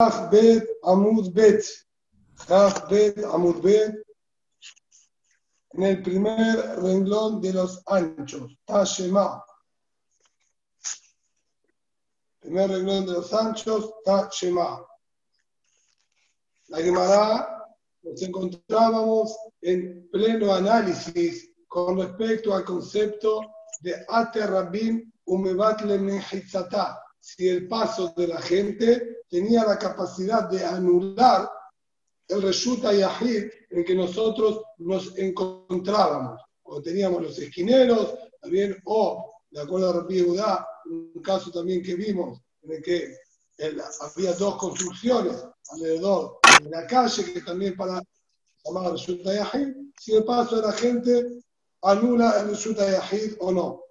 Chaf Bet Amud Bet. Chaf Bet Amud Bet. En el primer renglón de los anchos. Tashema. Primer renglón de los anchos. Tashema. La Gemara nos encontrábamos en pleno análisis con respecto al concepto de Ate Rabim Umebatle Mehitzatá si el paso de la gente tenía la capacidad de anular el Reshuta Yahid en que nosotros nos encontrábamos. O teníamos los esquineros, también, o, de acuerdo a Udá, un caso también que vimos, en el que había dos construcciones alrededor de la calle, que también para llamar Reshuta Yahid, si el paso de la gente anula el Reshuta Yahid o no.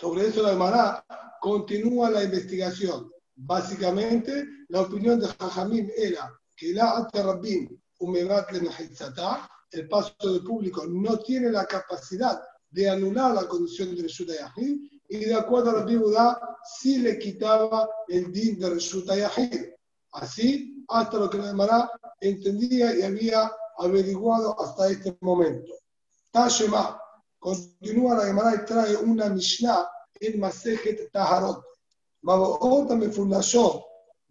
Sobre eso la Gemara continúa la investigación. Básicamente, la opinión de Jajamim era que la Aterrabim el paso del público no tiene la capacidad de anular la condición de Reshuta Yahid y de acuerdo a la Biblia sí le quitaba el din de Reshuta Yahid. Así, hasta lo que la Gemara entendía y había averiguado hasta este momento. Tashema, continúa la Gemara y trae una Mishnah en Masejet Taharot. Baboot Amefulashot,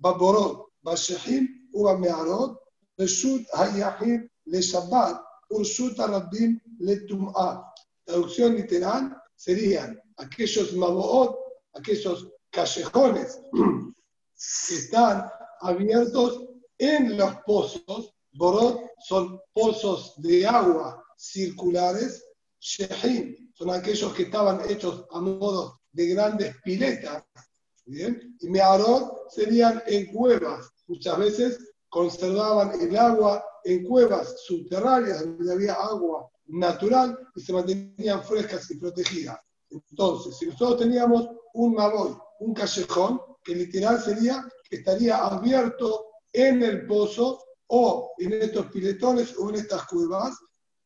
Baborot, Bashehim, Uba Mearot, Reshut Hayahim, Le Shabbat, Urshut Arabim, Le Tum'a. Traducción literal serían aquellos Maboot, aquellos callejones que están abiertos en los pozos. Borot son pozos de agua circulares. Shehim son aquellos que estaban hechos a modo de grandes piletas. ¿bien? Y Mearot serían en cuevas. Muchas veces conservaban el agua en cuevas subterráneas donde había agua natural y se mantenían frescas y protegidas. Entonces, si nosotros teníamos un maboy, un callejón, que literal sería que estaría abierto en el pozo o en estos piletones o en estas cuevas,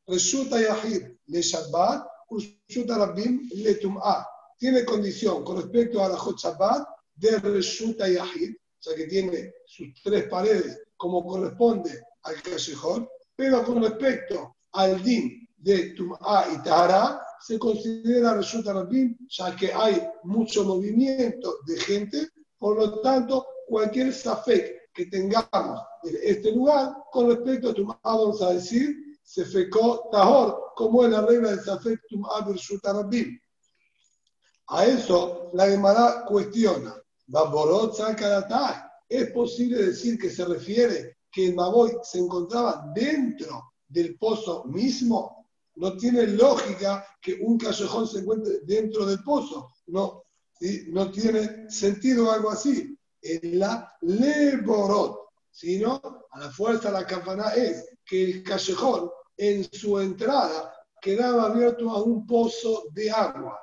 resulta yahir le shabbat, resulta rabbim le tum'ah tiene condición con respecto a la Hot de Reshuta Yahid, o sea que tiene sus tres paredes como corresponde al callejón, pero con respecto al din de Tum'a y Tahara, se considera Reshuta Rabim, ya que hay mucho movimiento de gente, por lo tanto, cualquier safek que tengamos en este lugar, con respecto a Tum'a, vamos a decir, se fecó Tahor, como es la regla del safek Tum'a Reshuta Rabim. A eso la Gemara cuestiona. ¿Es posible decir que se refiere que el Maboy se encontraba dentro del pozo mismo? No tiene lógica que un callejón se encuentre dentro del pozo. No, no tiene sentido algo así. En la Leborot, sino a la fuerza la campana es que el callejón en su entrada quedaba abierto a un pozo de agua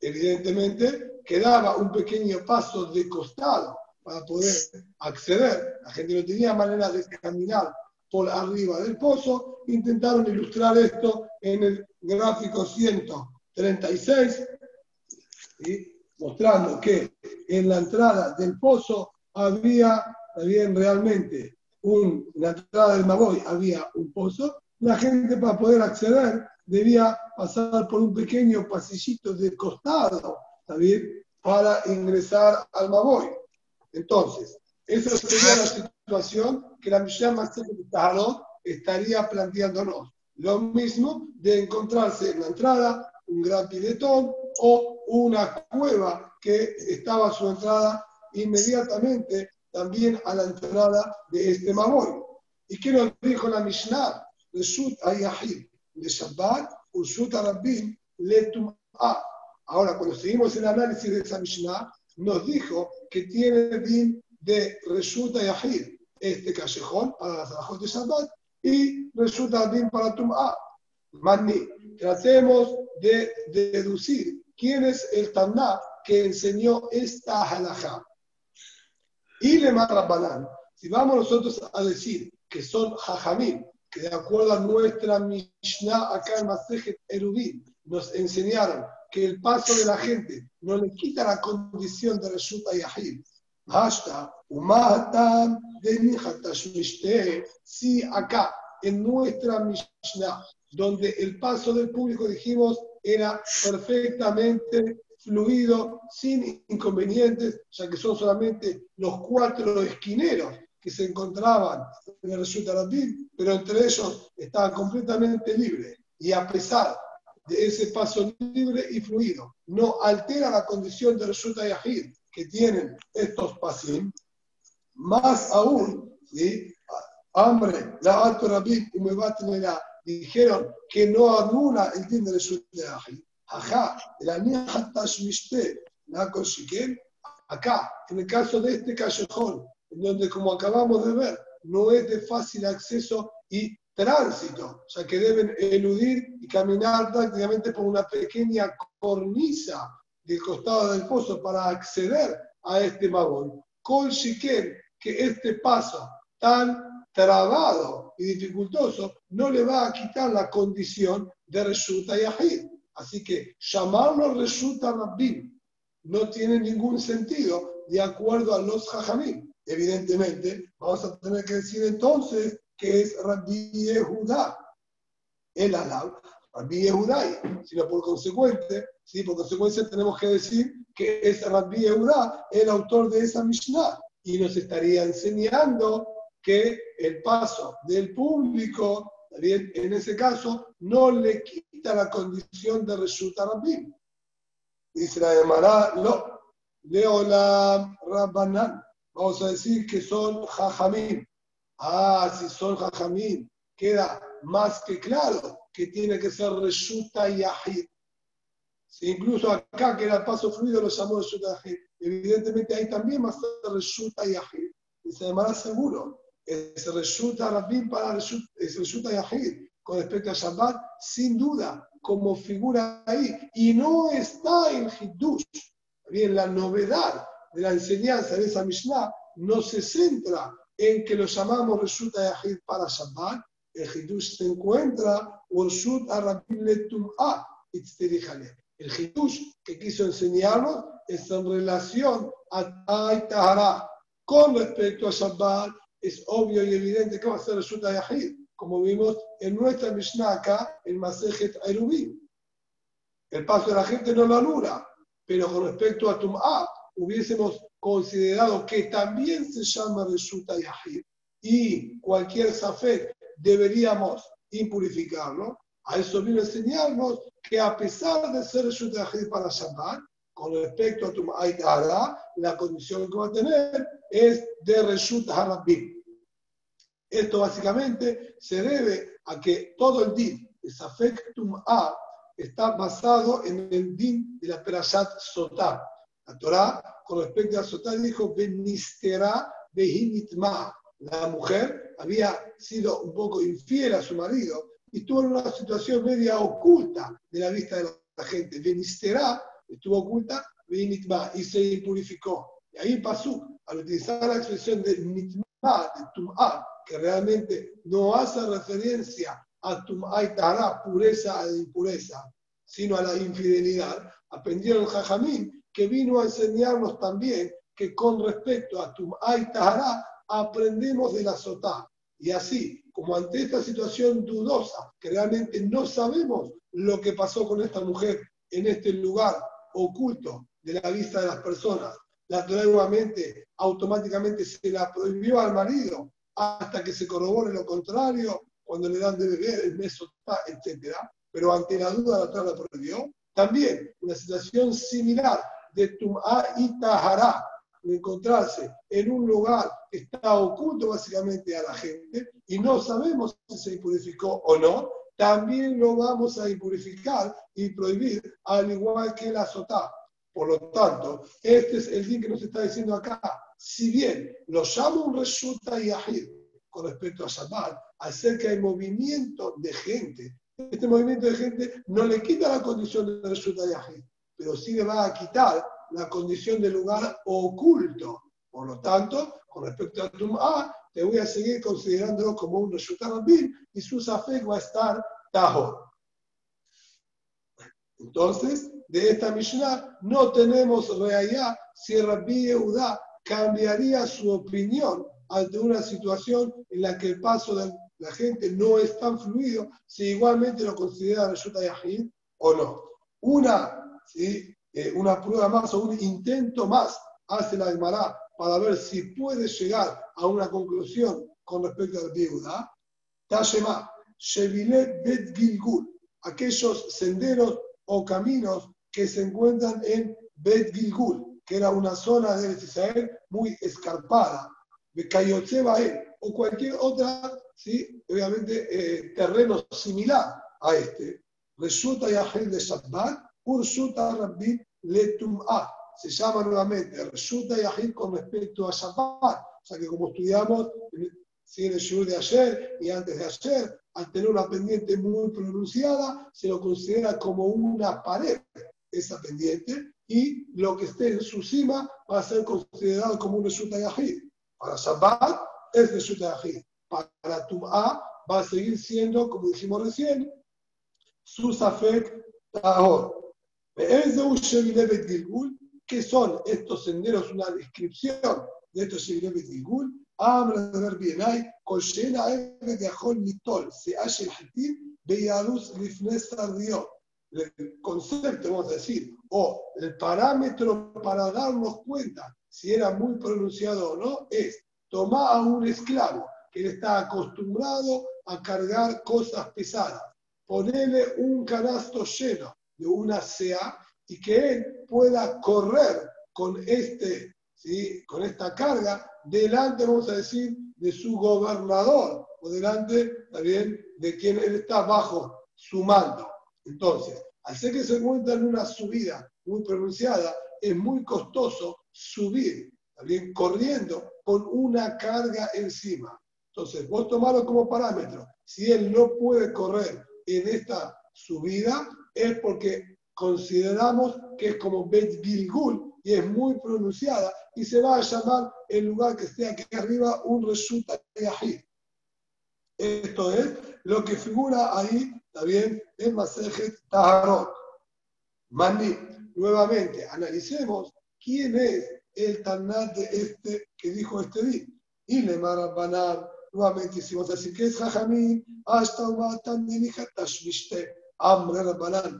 evidentemente quedaba un pequeño paso de costado para poder acceder. La gente no tenía manera de caminar por arriba del pozo. Intentaron ilustrar esto en el gráfico 136, mostrando que en la entrada del pozo había también realmente un, en la entrada del Maboy había un pozo. La gente para poder acceder debía pasar por un pequeño pasillito de costado, ¿está Para ingresar al Maboy. Entonces, esa sería la situación que la Mishnah Taharot estaría planteándonos. Lo mismo de encontrarse en la entrada un gran piletón o una cueva que estaba a su entrada inmediatamente también a la entrada de este Maboy. ¿Y qué nos dijo la Mishnah? Reshut Ayahid de Shabbat, Urshut Rabbim, a Ahora, cuando seguimos el análisis de esa Mishnah, nos dijo que tiene din de Reshuta Yahid, este callejón para las alajot de Shabbat, y Reshuta Din para Tum'a. Mani, tratemos de, deducir quién es el Taná que enseñó esta halajá. Y le Rabbanán, si vamos nosotros a decir que son Jajamim, que de acuerdo a nuestra Mishnah acá en Masejet Erubin, nos enseñaron que el paso de la gente no le quita la condición de Reshuta Yahid, Hasta Umatam de Si acá, en nuestra Mishnah, donde el paso del público, dijimos, era perfectamente fluido, sin inconvenientes, ya que son solamente los cuatro esquineros que se encontraban en el resulta Rabin, pero entre ellos estaban completamente libres. Y a pesar de ese paso libre y fluido, no altera la condición de resulta Yahid que tienen estos pasim, más aún, ¿sí? hambre, la alto Rabin y la dijeron que no anula el din de resulta Yahid. Ajá, la acá, en el caso de este callejón, donde como acabamos de ver, no es de fácil acceso y tránsito, o sea que deben eludir y caminar prácticamente por una pequeña cornisa del costado del pozo para acceder a este magón. Con que este paso tan trabado y dificultoso no le va a quitar la condición de resulta Yahid. Así que llamarlo resulta Rabbin no tiene ningún sentido de acuerdo a los Jajamim evidentemente, vamos a tener que decir entonces que es Rabbi Yehuda, el alab, Rabbi Yehudai, sino por consecuente, ¿sí? por consecuencia tenemos que decir que es Rabbi Yehuda el autor de esa Mishnah y nos estaría enseñando que el paso del público, en ese caso, no le quita la condición de resulta Rabbi. Dice la Gemara, no, Leolam Rabbanan vamos a decir que son jajamín. Ah, si son jajamín, queda más que claro que tiene que ser reshuta y ajid. Si incluso acá que era el paso fluido lo llamó reshuta y ajid. Evidentemente ahí también va a ser reshuta y ajid. Y se llamará seguro. Es reshuta rabín para es reshuta y ajid. Con respecto a Shabbat, sin duda, como figura ahí. Y no está en Hiddush. Bien, la novedad de la enseñanza de esa Mishnah no se centra en que lo llamamos Reshut Ayahid para Shabbat, el Hidush se encuentra Urshut A El Hidush que quiso enseñarnos es en relación a Tahara. Con respecto a Shabbat, es obvio y evidente que va a ser Reshut Ayahid, como vimos en nuestra Mishnah acá, en Masejet Erubim. El paso de la gente no lo anula, pero con respecto a Tum'a, hubiésemos considerado que también se llama Resulta Yahid y cualquier Safet deberíamos impurificarlo, a eso vino a enseñarnos que a pesar de ser Resulta Yahid para Shabbat, con respecto a tu Aitara, la condición que va a tener es de Reshut Harabim. Esto básicamente se debe a que todo el din de Safek A está basado en el din de la Perashat Sotah la Torah, con respecto a Sotá, dijo, Benistera Behinitma. La mujer había sido un poco infiel a su marido y estuvo en una situación media oculta de la vista de la gente. Benistera estuvo oculta, Behinitma, y se purificó. Y ahí pasó, al utilizar la expresión de Nitma, de Tum'a, que realmente no hace referencia a Tum'a y Tara, pureza e impureza, sino a la infidelidad, aprendieron Jajamín que vino a enseñarnos también que con respecto a Tum'ay Tahara aprendemos de la Sotá. Y así, como ante esta situación dudosa, que realmente no sabemos lo que pasó con esta mujer en este lugar oculto de la vista de las personas, la nuevamente automáticamente se la prohibió al marido hasta que se corrobore lo contrario, cuando le dan de beber el mes etc. Pero ante la duda la Torah la prohibió. También una situación similar de Tum'a y Tahara, encontrarse en un lugar que está oculto básicamente a la gente y no sabemos si se impurificó o no, también lo vamos a impurificar y prohibir, al igual que la sotá. Por lo tanto, este es el día que nos está diciendo acá. Si bien lo llamo un resulta y con respecto a Shabbat, acerca del movimiento de gente, este movimiento de gente no le quita la condición de resulta y pero sí le va a quitar la condición de lugar oculto. Por lo tanto, con respecto a Tum'a, te voy a seguir considerándolo como un Reshutarabim y su Safek va a estar Tajo. Entonces, de esta Mishnah no tenemos reallá si Rabbi Yehuda cambiaría su opinión ante una situación en la que el paso de la gente no es tan fluido, si igualmente lo considera Yahid o no. Una, ¿sí? Eh, una prueba más o un intento más hace la Gemara para ver si puede llegar a una conclusión con respecto al viuda. Tashema, Shevilet Bet Gilgul, aquellos senderos o caminos que se encuentran en Bet que era una zona de Israel muy escarpada, de Bael, o cualquier otra, ¿sí? obviamente, eh, terreno similar a este. Resulta Yahel de Shabbat, Ursuta Rabbi Letum'a. Se llama nuevamente Resulta Yahil con respecto a Shabbat. O sea que como estudiamos en el Shur de ayer y antes de ayer, al tener una pendiente muy pronunciada, se lo considera como una pared, esa pendiente, y lo que esté en su cima va a ser considerado como un Resulta Yahid. Para Shabbat es Resulta Yahid. Para Tum'a va a seguir siendo, como dijimos recién, su Safek Tahor. ¿Qué son estos senderos? Una descripción de estos de Gilgul. Habla de ver bien ahí, Koshena de Ajol Mitol, se hace el Hatim, Beyaluz Lifnesa Río. El concepto, vamos a decir, o el parámetro para darnos cuenta si era muy pronunciado o no, es tomar a un esclavo que está acostumbrado a cargar cosas pesadas, ponerle un canasto lleno de una sea y que él pueda correr con, este, ¿sí? con esta carga delante, vamos a decir, de su gobernador o delante también de quien él está bajo su mando. Entonces, al ser que se encuentra en una subida muy pronunciada, es muy costoso subir, también corriendo con una carga encima. Entonces, vos tomarlo como parámetro. Si él no puede correr en esta subida, es porque consideramos que es como Bet Gilgul y es muy pronunciada y se va a llamar el lugar que esté aquí arriba un resulta Yahid. Esto es lo que figura ahí también en Masejet Taharot. Mani, nuevamente, analicemos quién es el Tanat de este que dijo este día. Y le Banar, nuevamente hicimos así que es Jajamín, hasta Ubatan de Tashvishte.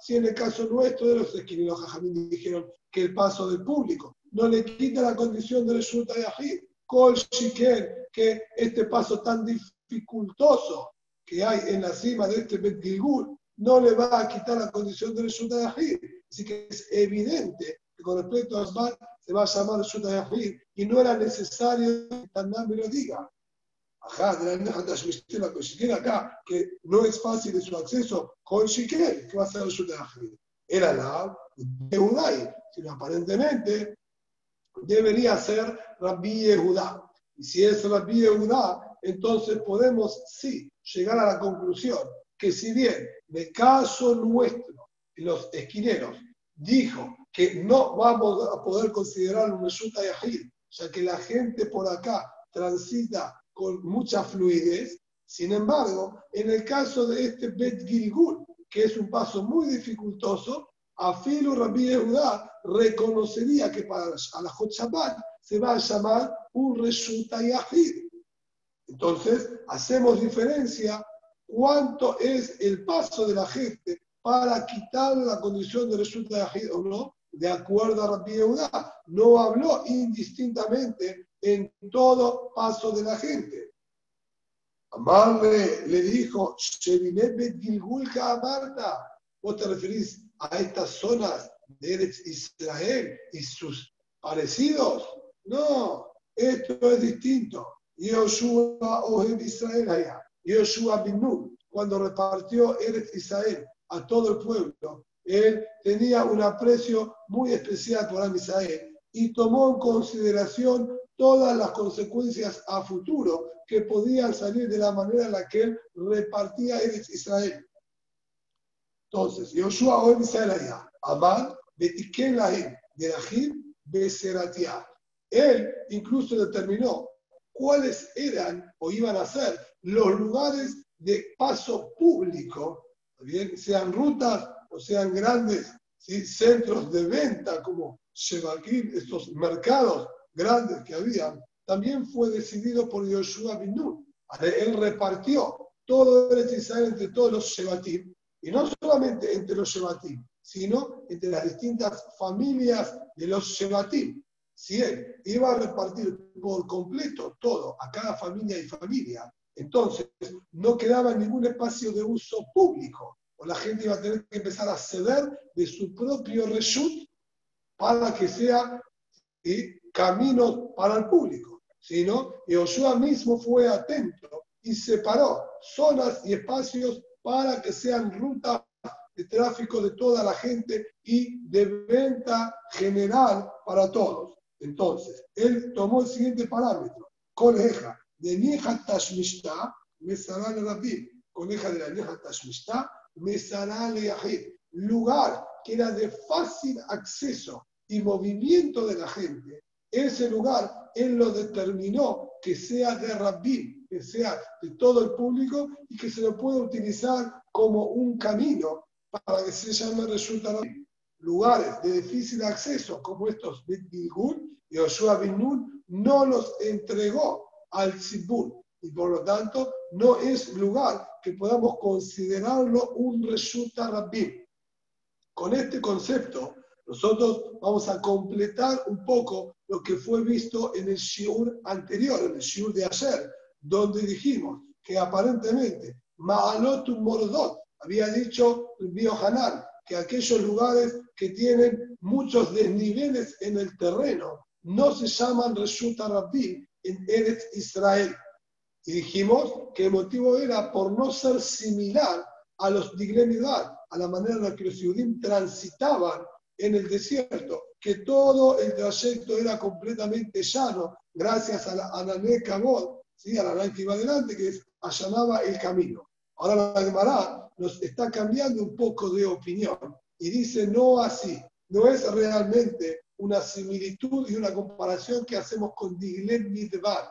Si en el caso nuestro de los esquininos Jajamín dijeron que el paso del público no le quita la condición de resulta de Ajid, que este paso tan dificultoso que hay en la cima de este Bet no le va a quitar la condición de resulta de Ajid. Así que es evidente que con respecto a Asbat se va a llamar resulta de Ajid y no era necesario que Tanán me lo diga. Ajá, de la Shiken acá, que no es fácil de su acceso con Shiken, que va a ser el Shutahid. Era la de Udai, sino aparentemente debería ser Rabbi Yehudá. Y si es Rabbi Yehudá, entonces podemos sí llegar a la conclusión que si bien de caso nuestro, los esquineros, dijo que no vamos a poder considerar un Meshuta Yahid, ya que la gente por acá transita con mucha fluidez. Sin embargo, en el caso de este Bet Gilgul, que es un paso muy dificultoso, Afilu Rabbi Yehuda reconocería que para la Shabbat se va a llamar un Reshuta Yahid. Entonces, hacemos diferencia cuánto es el paso de la gente para quitar la condición de Reshuta Yahid o no, de acuerdo a Rabbi Yehuda. No habló indistintamente en todo paso de la gente. Amarle le dijo, Marta, vos te referís a estas zonas de Eretz Israel y sus parecidos. No, esto es distinto. Yoshua Ohem Israel allá. Yoshua Bin cuando repartió Eretz Israel a todo el pueblo, él tenía un aprecio muy especial por Israel y tomó en consideración todas las consecuencias a futuro que podían salir de la manera en la que él repartía Eretz Israel. Entonces, Yoshua o Israel allá, Amán, Betiken Lahim, Derahim, Beseratia. Él incluso determinó cuáles eran o iban a ser los lugares de paso público, bien, sean rutas o sean grandes centros de venta como Shevakim, estos mercados grandes que había, también fue decidido por Yoshua bin Nun. Él repartió todo el Israel entre todos los Shevatim, y no solamente entre los Shevatim, sino entre las distintas familias de los Shevatim. Si él iba a repartir por completo todo a cada familia y familia, entonces no quedaba ningún espacio de uso público, o la gente iba a tener que empezar a ceder de su propio reshut para que sea camino para el público, sino Joshua mismo fue atento y separó zonas y espacios para que sean rutas de tráfico de toda la gente y de venta general para todos. Entonces, él tomó el siguiente parámetro, coneja de Nieja Tashmishta, Mesará le Rabbi, coneja de la Nieja Tashmishta, Mesará le Yahid, lugar que era de fácil acceso y movimiento de la gente, ese lugar él lo determinó que sea de Rabbi, que sea de todo el público y que se lo pueda utilizar como un camino para que se llame resulta lugares de difícil acceso como estos Bilgun y Joshua bin Nun no los entregó al Tzibur y por lo tanto no es lugar que podamos considerarlo un resulta Rabbi. Con este concepto nosotros vamos a completar un poco lo que fue visto en el shiur anterior, en el shiur de ayer, donde dijimos que aparentemente Ma'alotum Mordot había dicho el Hanan que aquellos lugares que tienen muchos desniveles en el terreno no se llaman Reshuta Rabbi en Eretz Israel. Y dijimos que el motivo era por no ser similar a los Diglemidad, a la manera en la que los judíos transitaban en el desierto, que todo el trayecto era completamente llano, gracias a la Anané Kabod, ¿sí? a la que iba adelante, que allanaba el camino. Ahora la Gemara nos está cambiando un poco de opinión y dice no así, no es realmente una similitud y una comparación que hacemos con Diglet Midbar.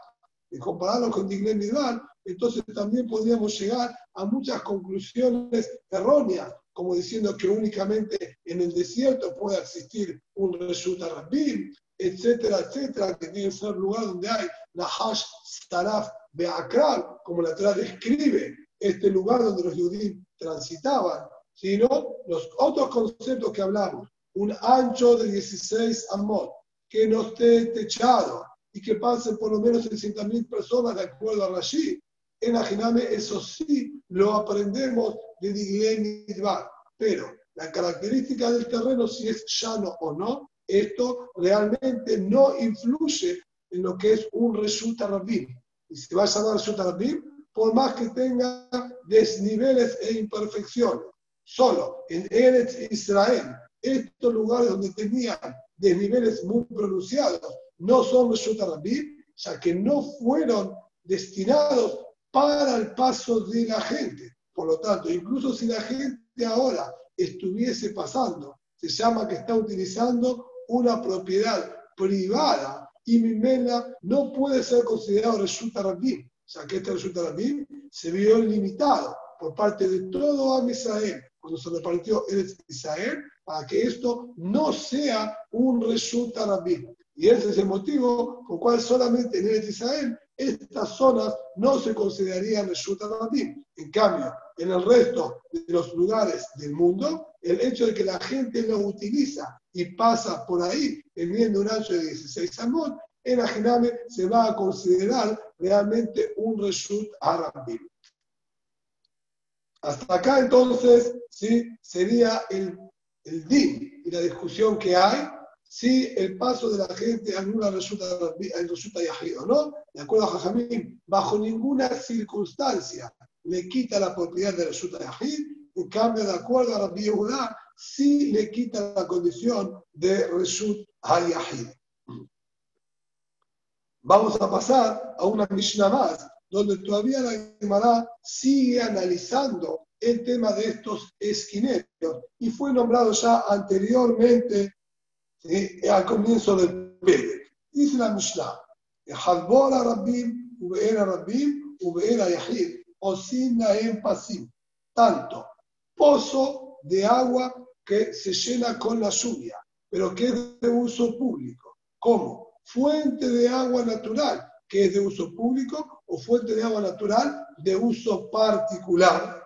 Y compararlo con Diglet Midbar, entonces también podríamos llegar a muchas conclusiones erróneas, como diciendo que únicamente en el desierto puede existir un Reshuta Rabbim, etcétera, etcétera, que tiene que ser lugar donde hay Nahash Staraf Beakral, como la Torah describe este lugar donde los judíos transitaban, sino los otros conceptos que hablamos, un ancho de 16 amot, que no esté techado y que pasen por lo menos 600.000 personas de acuerdo a Rashi. En Ajiname, eso sí lo aprendemos de Midbar. Pero la característica del terreno, si es llano o no, esto realmente no influye en lo que es un resulta rabim. Y si va a llamar resulta rabim, por más que tenga desniveles e imperfecciones. Solo en Eretz Israel, estos lugares donde tenían desniveles muy pronunciados, no son resulta rabim, ya que no fueron destinados para el paso de la gente. Por lo tanto, incluso si la gente ahora estuviese pasando, se llama que está utilizando una propiedad privada y Mimela no puede ser considerado resulta rabim, ya que este resulta rabim se vio limitado por parte de todo Am Israel cuando se repartió el Israel para que esto no sea un resulta rabim. Y ese es el motivo por cual solamente en el Israel estas zonas no se considerarían Reshut Rabim. En cambio, en el resto de los lugares del mundo, el hecho de que la gente lo utiliza y pasa por ahí teniendo un ancho de 16 amot, en Ajiname se va a considerar realmente un Reshut Arabim. Hasta acá entonces ¿sí? sería el, el din y la discusión que hay si el paso de la gente anula resulta, resulta yajido, ¿no? De acuerdo a Jajamín, bajo ninguna circunstancia le quita la propiedad de resulta yajid, en cambio, de acuerdo a la Yehuda, sí le quita la condición de resut yahid. Vamos a pasar a una Mishnah más, donde todavía la Gemara sigue analizando el tema de estos esquineros y fue nombrado ya anteriormente ¿sí? al comienzo del Pérez. Dice la Mishnah, Halbora Rabbim, Ubeera Rabbim, Ubeera Yahid, Osim Naem Pasim. Tanto pozo de agua que se llena con la lluvia, pero que es de uso público. ¿Cómo? Fuente de agua natural, que es de uso público, o fuente de agua natural de uso particular.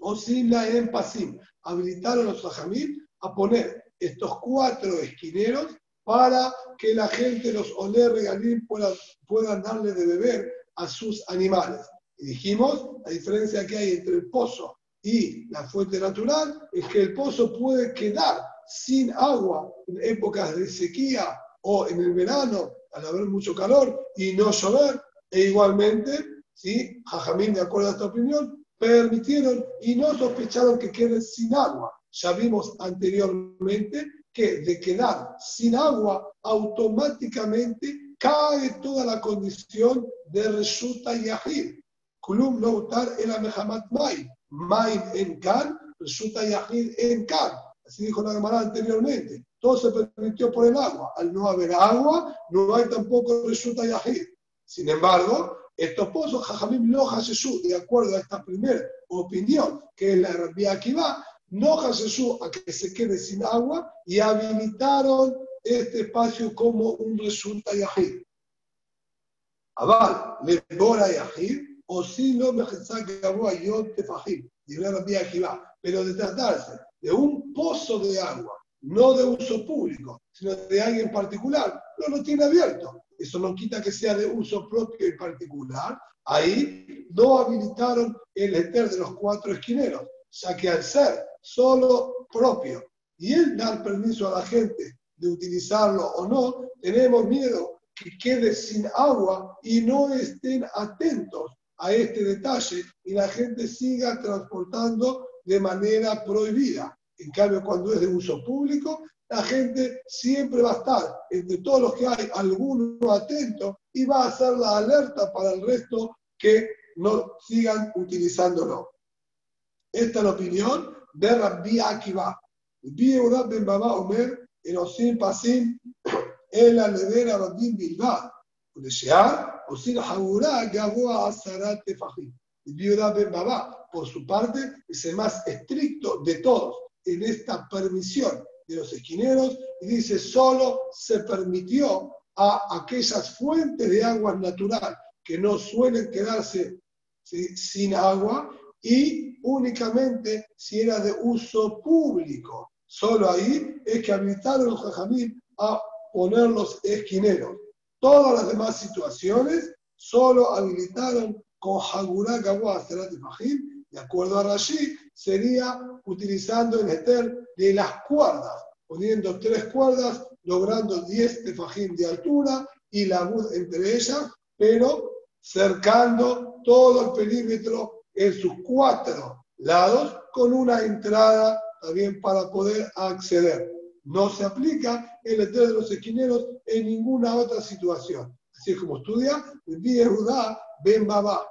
O sin la empasim, habilitaron los sajamil a poner estos cuatro esquineros para que la gente, los olé regalín, puedan, puedan darle de beber a sus animales. Y dijimos, la diferencia que hay entre el pozo y la fuente natural es que el pozo puede quedar sin agua en épocas de sequía o en el verano al haber mucho calor y no llover. E igualmente, ¿sí? Jajamín, de acuerdo a esta opinión, permitieron y no sospecharon que queden sin agua. Ya vimos anteriormente que de quedar sin agua, automáticamente cae toda la condición de resulta y agir. Kulum no utar el amehamat mai. Mai en kan, resulta y agir en kan. Así dijo la Gemara anteriormente. Todo se permitió por el agua. Al no haber agua, no hay tampoco resulta y agir. Sin embargo, estos pozos, Jajamim no Jesús, de acuerdo a esta primera opinión, que es la Rabia va no Jesús a que se quede sin agua y habilitaron este espacio como un resulta yahid. Aval, le bora yahid, o si no me agua yo te fajid, pero de tratarse de un pozo de agua, no de uso público, sino de alguien particular, no lo tiene abierto. Eso no quita que sea de uso propio y particular. Ahí no habilitaron el eter de los cuatro esquineros, ya que al ser solo propio y él dar permiso a la gente de utilizarlo o no, tenemos miedo que quede sin agua y no estén atentos a este detalle y la gente siga transportando de manera prohibida. En cambio, cuando es de uso público, la gente siempre va a estar, entre todos los que hay, alguno atento y va a hacer la alerta para el resto que no sigan utilizándolo. Esta es la opinión de Rabbi Akiva. Rabbi Yehuda ben Baba Omer, Enosim Pasim, El Alever Arabim Bilbad. Udeshear, Osin Haura, Gaboa Azarat Tefahim. Rabbi Yehuda ben Baba, por su parte, es el más estricto de todos en esta permisión de los esquineros y dice, solo se permitió a aquellas fuentes de agua natural que no suelen quedarse sin agua y únicamente si era de uso público. Solo ahí es que habilitaron los jajamín a poner los esquineros. Todas las demás situaciones solo habilitaron con Hagurá Gawá de acuerdo a Rashi, sería utilizando el eter de las cuerdas, poniendo tres cuerdas, logrando 10 tefajim de altura y la luz entre ellas, pero cercando todo el perímetro en sus cuatro lados con una entrada también para poder acceder. No se aplica el eterno de los esquineros en ninguna otra situación. Así como estudia el Judá Ben Baba.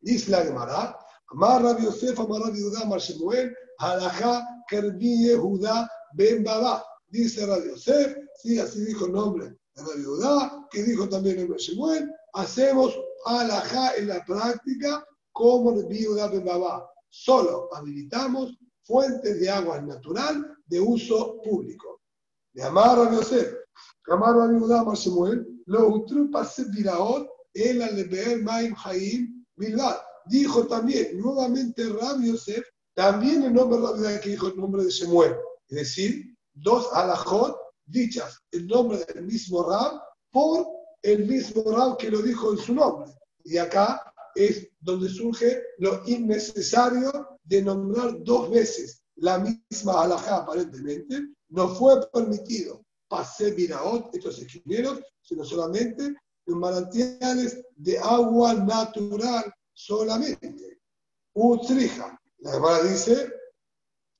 Dice la Gemara, Amar Rabbi Yosef, Amar Rabbi Judá, Amar Shemuel, Halajá, Kerbi Judá Ben Baba. Dice Rabbi Yosef, sí, así dijo el nombre de Rabbi Judá, que dijo también el nombre Shemuel, hacemos Halajá en la práctica como de Baba. Solo habilitamos fuentes de agua natural de uso público. De Amar a Yosef, Amar a Yudá Samuel, lo utru pase viraot, el alebeer maim haim bilbad. Dijo también, nuevamente Rabbi Yosef, también el nombre de que dijo el nombre de Shemuel. Es decir, dos alajot dichas el nombre del mismo Rab por el mismo Rab que lo dijo en su nombre. Y acá es donde surge lo innecesario de nombrar dos veces la misma alajá aparentemente. No fue permitido pasé viraot, estos esquineros, sino solamente en manantiales de agua natural solamente. Utrija. La hermana dice,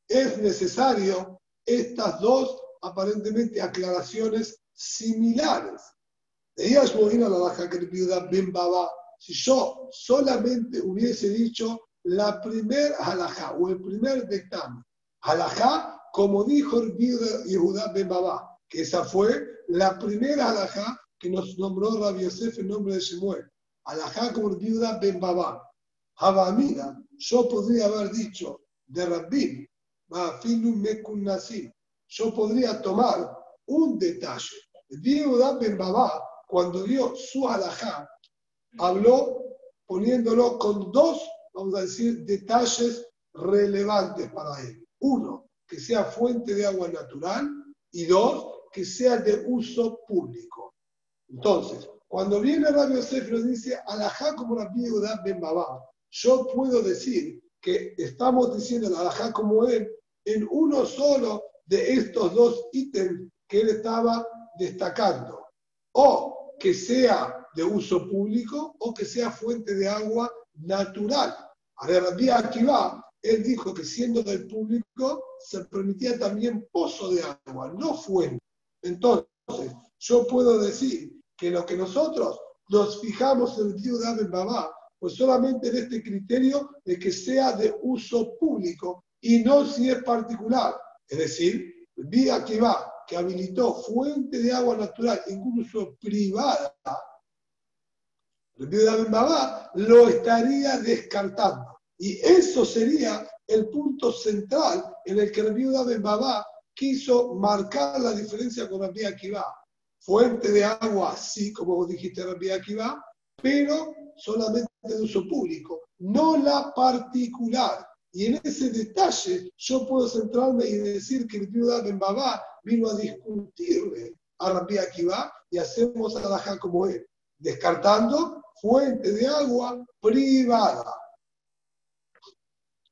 es necesario estas dos aparentemente aclaraciones similares. De ellas la baja que Ben Baba si yo solamente hubiese dicho la primer halajá o el primer dictamen, halajá, como dijo el Yehuda Ben Baba, que esa fue la primera halajá que nos nombró Rabbi Yosef en nombre de Shemuel, halajá como el Yehuda Ben Baba. Habamina, yo podría haber dicho de Rabbi, yo podría tomar un detalle. Diego Ben Babá, cuando dio su alajá, habló poniéndolo con dos, vamos a decir, detalles relevantes para él. Uno, que sea fuente de agua natural y dos, que sea de uso público. Entonces, cuando viene Rabbi Yosef nos dice alajá como la viuda Ben Babá, yo puedo decir que estamos diciendo la alajá como él en uno solo de estos dos ítems que él estaba destacando. O que sea de uso público o que sea fuente de agua natural. Ahora, aquí va, él dijo que siendo del público se permitía también pozo de agua, no fuente. Entonces, yo puedo decir que lo que nosotros nos fijamos en el tío de Babá, pues solamente en este criterio de que sea de uso público y no si es particular. Es decir, vía que va, que habilitó fuente de agua natural, incluso privada, el de Babá lo estaría descartando. Y eso sería el punto central en el que el viuda de Babá quiso marcar la diferencia con la vía va Fuente de agua, sí, como dijiste, la vía va pero solamente de uso público, no la particular. Y en ese detalle yo puedo centrarme y decir que el viuda Ben Babá vino a discutirle a Rabbi Akiva y hacemos a como él, descartando fuente de agua privada.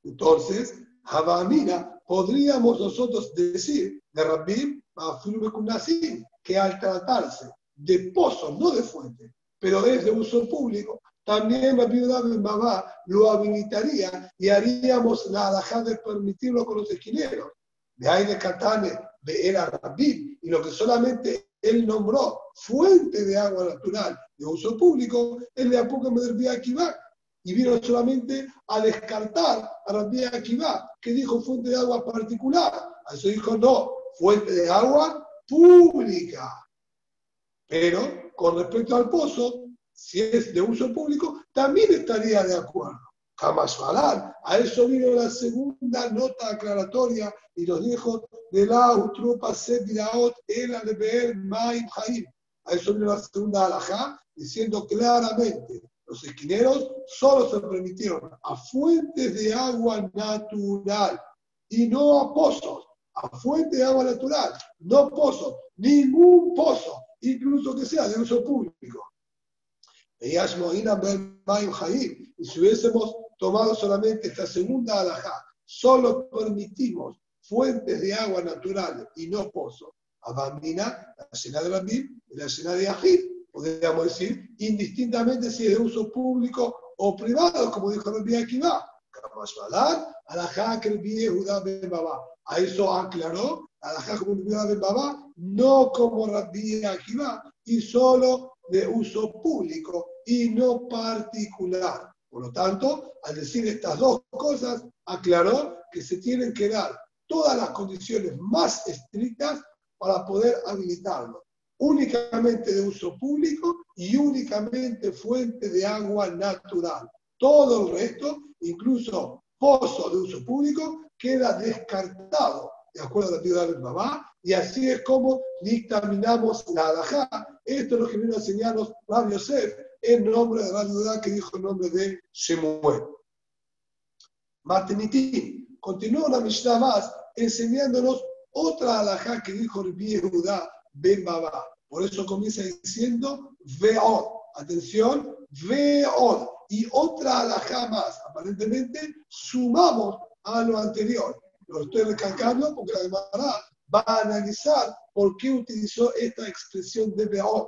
Entonces, Habamina, podríamos nosotros decir de Rabbi que al tratarse de pozos, no de fuente, pero es de uso público, también viuda de Babá lo habilitaría y haríamos la alajá de permitirlo con los esquineros. De ahí de Catane, de Rabbi, y lo que solamente él nombró fuente de agua natural de uso público, es de Apuca Mederbía Akiva. Y vino solamente a descartar a Rabbi Akiva, que dijo fuente de agua particular. A eso dijo no, fuente de agua pública. Pero con respecto al pozo, si es de uso público, también estaría de acuerdo. Jamás falar. A eso vino la segunda nota aclaratoria y los dijo de la utrupa era de ver maim. A eso vino la segunda alajá diciendo claramente los esquineros solo se permitieron a fuentes de agua natural y no a pozos, a fuentes de agua natural, no pozos, ningún pozo, incluso que sea de uso público. Y si hubiésemos tomado solamente esta segunda alajá, solo permitimos fuentes de agua natural y no pozos, Abamina, la llena de Bambim y la llena de Ajid, podríamos decir, indistintamente si es de uso público o privado, como dijo el Akiva. Alajá el Judá Ben Baba. A eso aclaró, Alajá como el Ben Baba, no como Rabbi Akiva, y solo de uso público y no particular. Por lo tanto, al decir estas dos cosas, aclaró que se tienen que dar todas las condiciones más estrictas para poder habilitarlo. Únicamente de uso público y únicamente fuente de agua natural. Todo el resto, incluso pozo de uso público, queda descartado de acuerdo a la teoría del mamá, y así es como dictaminamos la alajá. Esto es lo que vino a enseñarnos Rabbi Yosef en nombre de la ciudad que dijo el nombre de Shemuel. Matenitín continúa una Mishnah más enseñándonos otra alajá que dijo Rabbi Judá Ben Babá. Por eso comienza diciendo Veod. Atención, Veod. Y otra alajá más. Aparentemente sumamos a lo anterior. Lo estoy recalcando porque la Gemara va a analizar por qué utilizó esta expresión de Veod.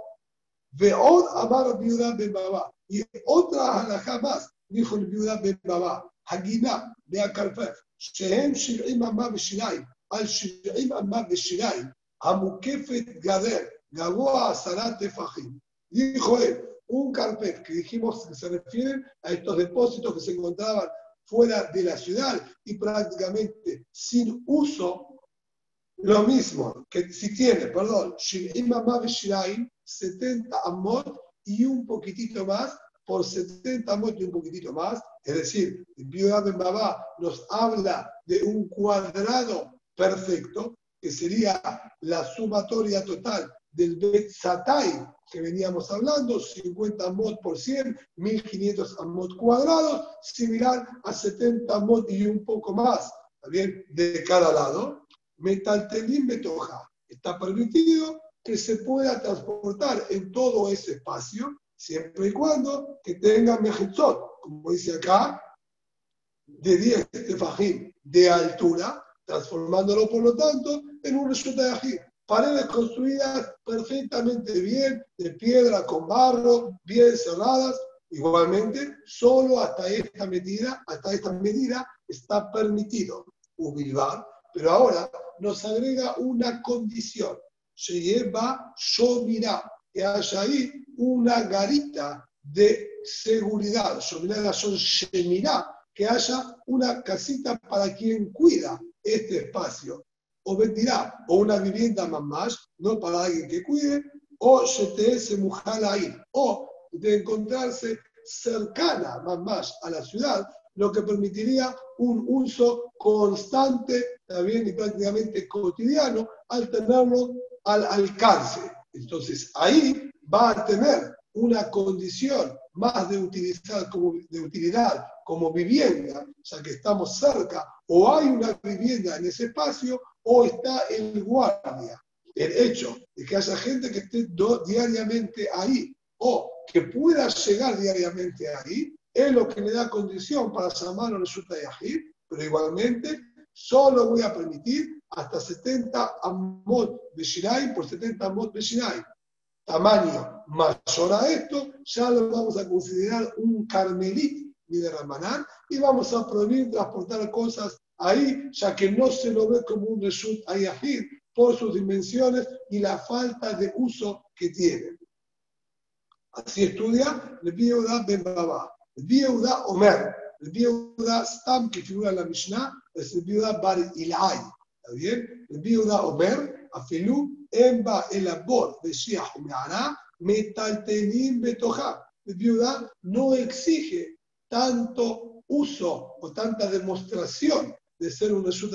Veod amar viuda Ben Babá. Y otra alajá más dijo el viuda Ben Babá. Hagina de Akalfef. Shehem Shir'im Amá B'Shinaim. על שבעים אמה ושיניים, המוקפת גדר, גבוה עשרה טפחים. Dijo él, un carpet que dijimos que se refieren a estos depósitos que se encontraban fuera de la ciudad y prácticamente sin uso, lo mismo que si tiene, perdón, 70 amot y un poquitito más, por 70 amot y un poquitito más. Es decir, el Biudá Ben Babá nos habla de un cuadrado perfecto, que sería la sumatoria total del Bet que veníamos hablando, 50 amot por 100, 1500 amot cuadrados, similar a 70 amot y un poco más, también de cada lado. Metaltelín betoja. Está permitido que se pueda transportar en todo ese espacio, siempre y cuando que tenga mejitzot, como dice acá, de 10 tefajín de altura, transformándolo por lo tanto en un resultado de ají. Paredes construidas perfectamente bien, de piedra con barro, bien cerradas. Igualmente, solo hasta esta medida, hasta esta medida está permitido ubivar, pero ahora nos agrega una condición. Se lleva Shomira, que haya ahí una garita de seguridad. Son Shemirá, que haya una casita para quien cuida este espacio. O vendrá o una vivienda más más, no para alguien que cuide, o se mujer ahí, o de encontrarse cercana más más a la ciudad, lo que permitiría un uso constante, también y prácticamente cotidiano, al tenerlo al alcance. Entonces ahí va a tener una condición más de, utilizar como, de utilidad como vivienda, ya que estamos cerca, o hay una vivienda en ese espacio, o está el guardia. El hecho de que haya gente que esté diariamente ahí, o que pueda llegar diariamente ahí, es lo que le da condición para llamarlo resulta agir, pero igualmente solo voy a permitir hasta 70 amot de Shirai por 70 amot de Shirai. Tamaño mayor a esto, ya lo vamos a considerar un carmelit ni de Ramanán y vamos a prohibir transportar cosas ahí, ya que no se lo ve como un Reshut Ayahir por sus dimensiones y la falta de uso que tiene. Así estudia el Biuda Ben Baba. El Biuda Omer. El Biuda Stam, que figura en la Mishnah, es el Biuda Bar Ilai. ¿Está bien? El Biuda Omer, Afilu, Emba el Abor de Shiach Meara, Metaltenim Betoja. El Biuda no exige tanto uso o tanta demostración de ser un Reshut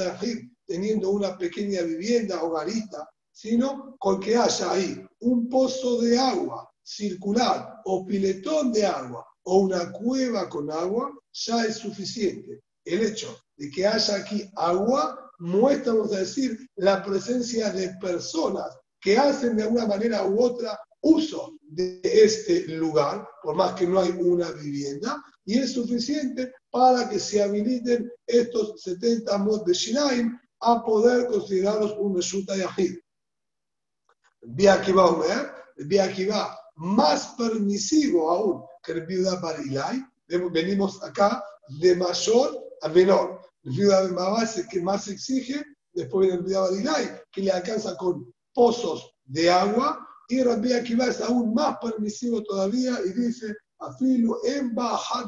teniendo una pequeña vivienda o garita, sino con que haya ahí un pozo de agua circular o piletón de agua o una cueva con agua, ya es suficiente. El hecho de que haya aquí agua muestra, vamos a decir, la presencia de personas que hacen de alguna manera u otra uso de este lugar, por más que no hay una vivienda, y es suficiente para que se habiliten estos 70 mod de Shinaim a poder considerarlos un resulta Yahid. Va vía que va más permisivo aún que el viuda Barilai, venimos acá de mayor a menor. El viuda Baba es el que más exige, después viene el viuda Barilai, que le alcanza con pozos de agua, y Rabbi Akiva es aún más permisivo todavía y dice, afilo en bajar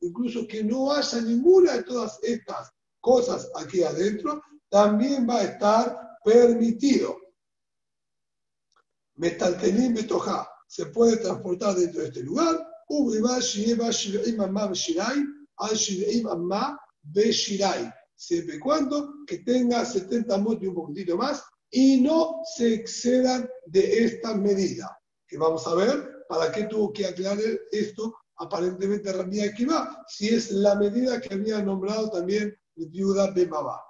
incluso que no haya ninguna de todas estas cosas aquí adentro, también va a estar permitido. Metaltenim betoja se puede transportar dentro de este lugar, siempre y cuando que tenga 70 motos y un poquitito más y no se excedan de esta medida. Que vamos a ver para qué tuvo que aclarar esto aparentemente Rabbi Akiva, si es la medida que había nombrado también viuda de Mabá.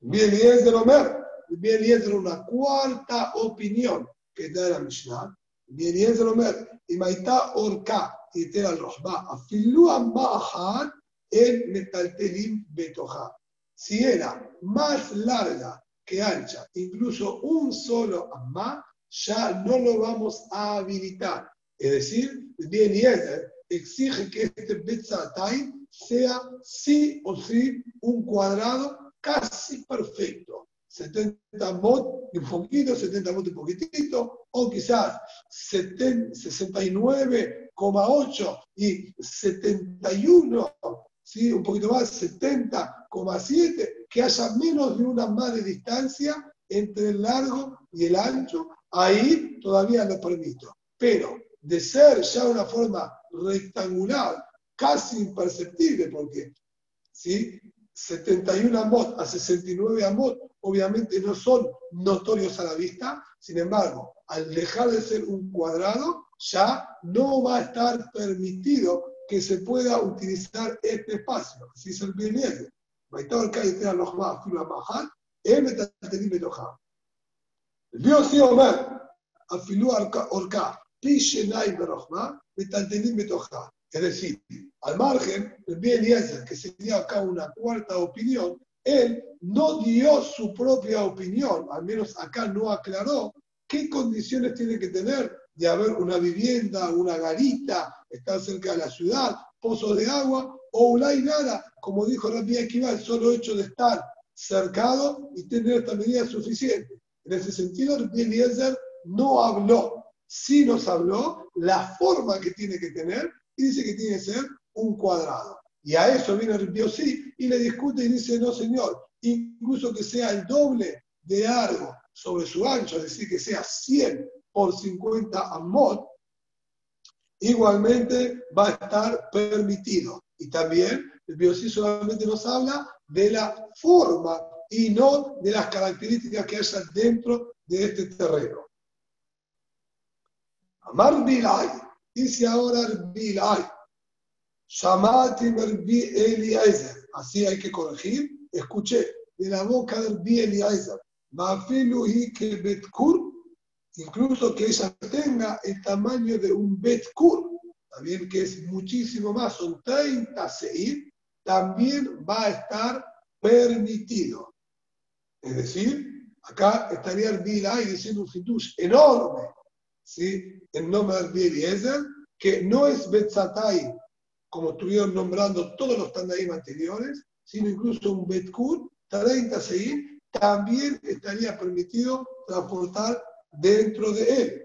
Bien, y es de Omer, bien, y es de una cuarta opinión que da la Mishnah. Bien, y es de Omer, y Maitá Orka, y Tera Rohba, afilu Ambahar, el Metaltelim Betoja. Si era más larga que ancha, incluso un solo amma, ya no lo vamos a habilitar. Es decir, bien Yezer exige que este Betzatay sea sí o sí un cuadrado casi perfecto. 70 mod y un poquito, 70 mod y un poquitito, o quizás 69,8 y 71, ¿sí? un poquito más, 70,7 que haya menos de una más de distancia entre el largo y el ancho, ahí todavía lo permito. Pero de ser ya una forma rectangular, casi imperceptible, porque ¿sí? 71 amot a 69 amot obviamente no son notorios a la vista, sin embargo, al dejar de ser un cuadrado, ya no va a estar permitido que se pueda utilizar este espacio. Así es el Betoja. Dios sí Omer, Afilu Orka, Pishenai Berohma, Metaltenim Betoja. Es decir, al margen, el bien que sería acá una cuarta opinión, él no dio su propia opinión, al menos acá no aclaró qué condiciones tiene que tener de haber una vivienda, una garita, estar cerca de la ciudad, pozos de agua, o una y nada, como dijo Rabbi Akiva, el solo hecho de estar cercado y tener esta medida suficiente. En ese sentido, Rabbi Eliezer no habló, sí nos habló la forma que tiene que tener y dice que tiene que ser un cuadrado. Y a eso viene el Biosí y le discute y dice, no señor, incluso que sea el doble de largo sobre su ancho, es decir, que sea 100 por 50 amot, igualmente va a estar permitido. Y también el Biosí solamente nos habla de la forma y no de las características que haya dentro de este terreno. Amar Bilay, dice ahora Bilay, Shamati Merbi Eliezer. Así hay que corregir. Escuché de la boca del Eliezer. Mafilu que Betkur, incluso que ella tenga el tamaño de un Betkur, también que es muchísimo más, son 30 Seir, también va a estar permitido. Es decir, acá estaría el Bilay diciendo un fitush enorme, ¿sí? en nombre del Eliezer, que no es Betzatai, como estuvieron nombrando todos los Tandaim anteriores, sino incluso un Betkur, 30 seguir, también estaría permitido transportar dentro de él.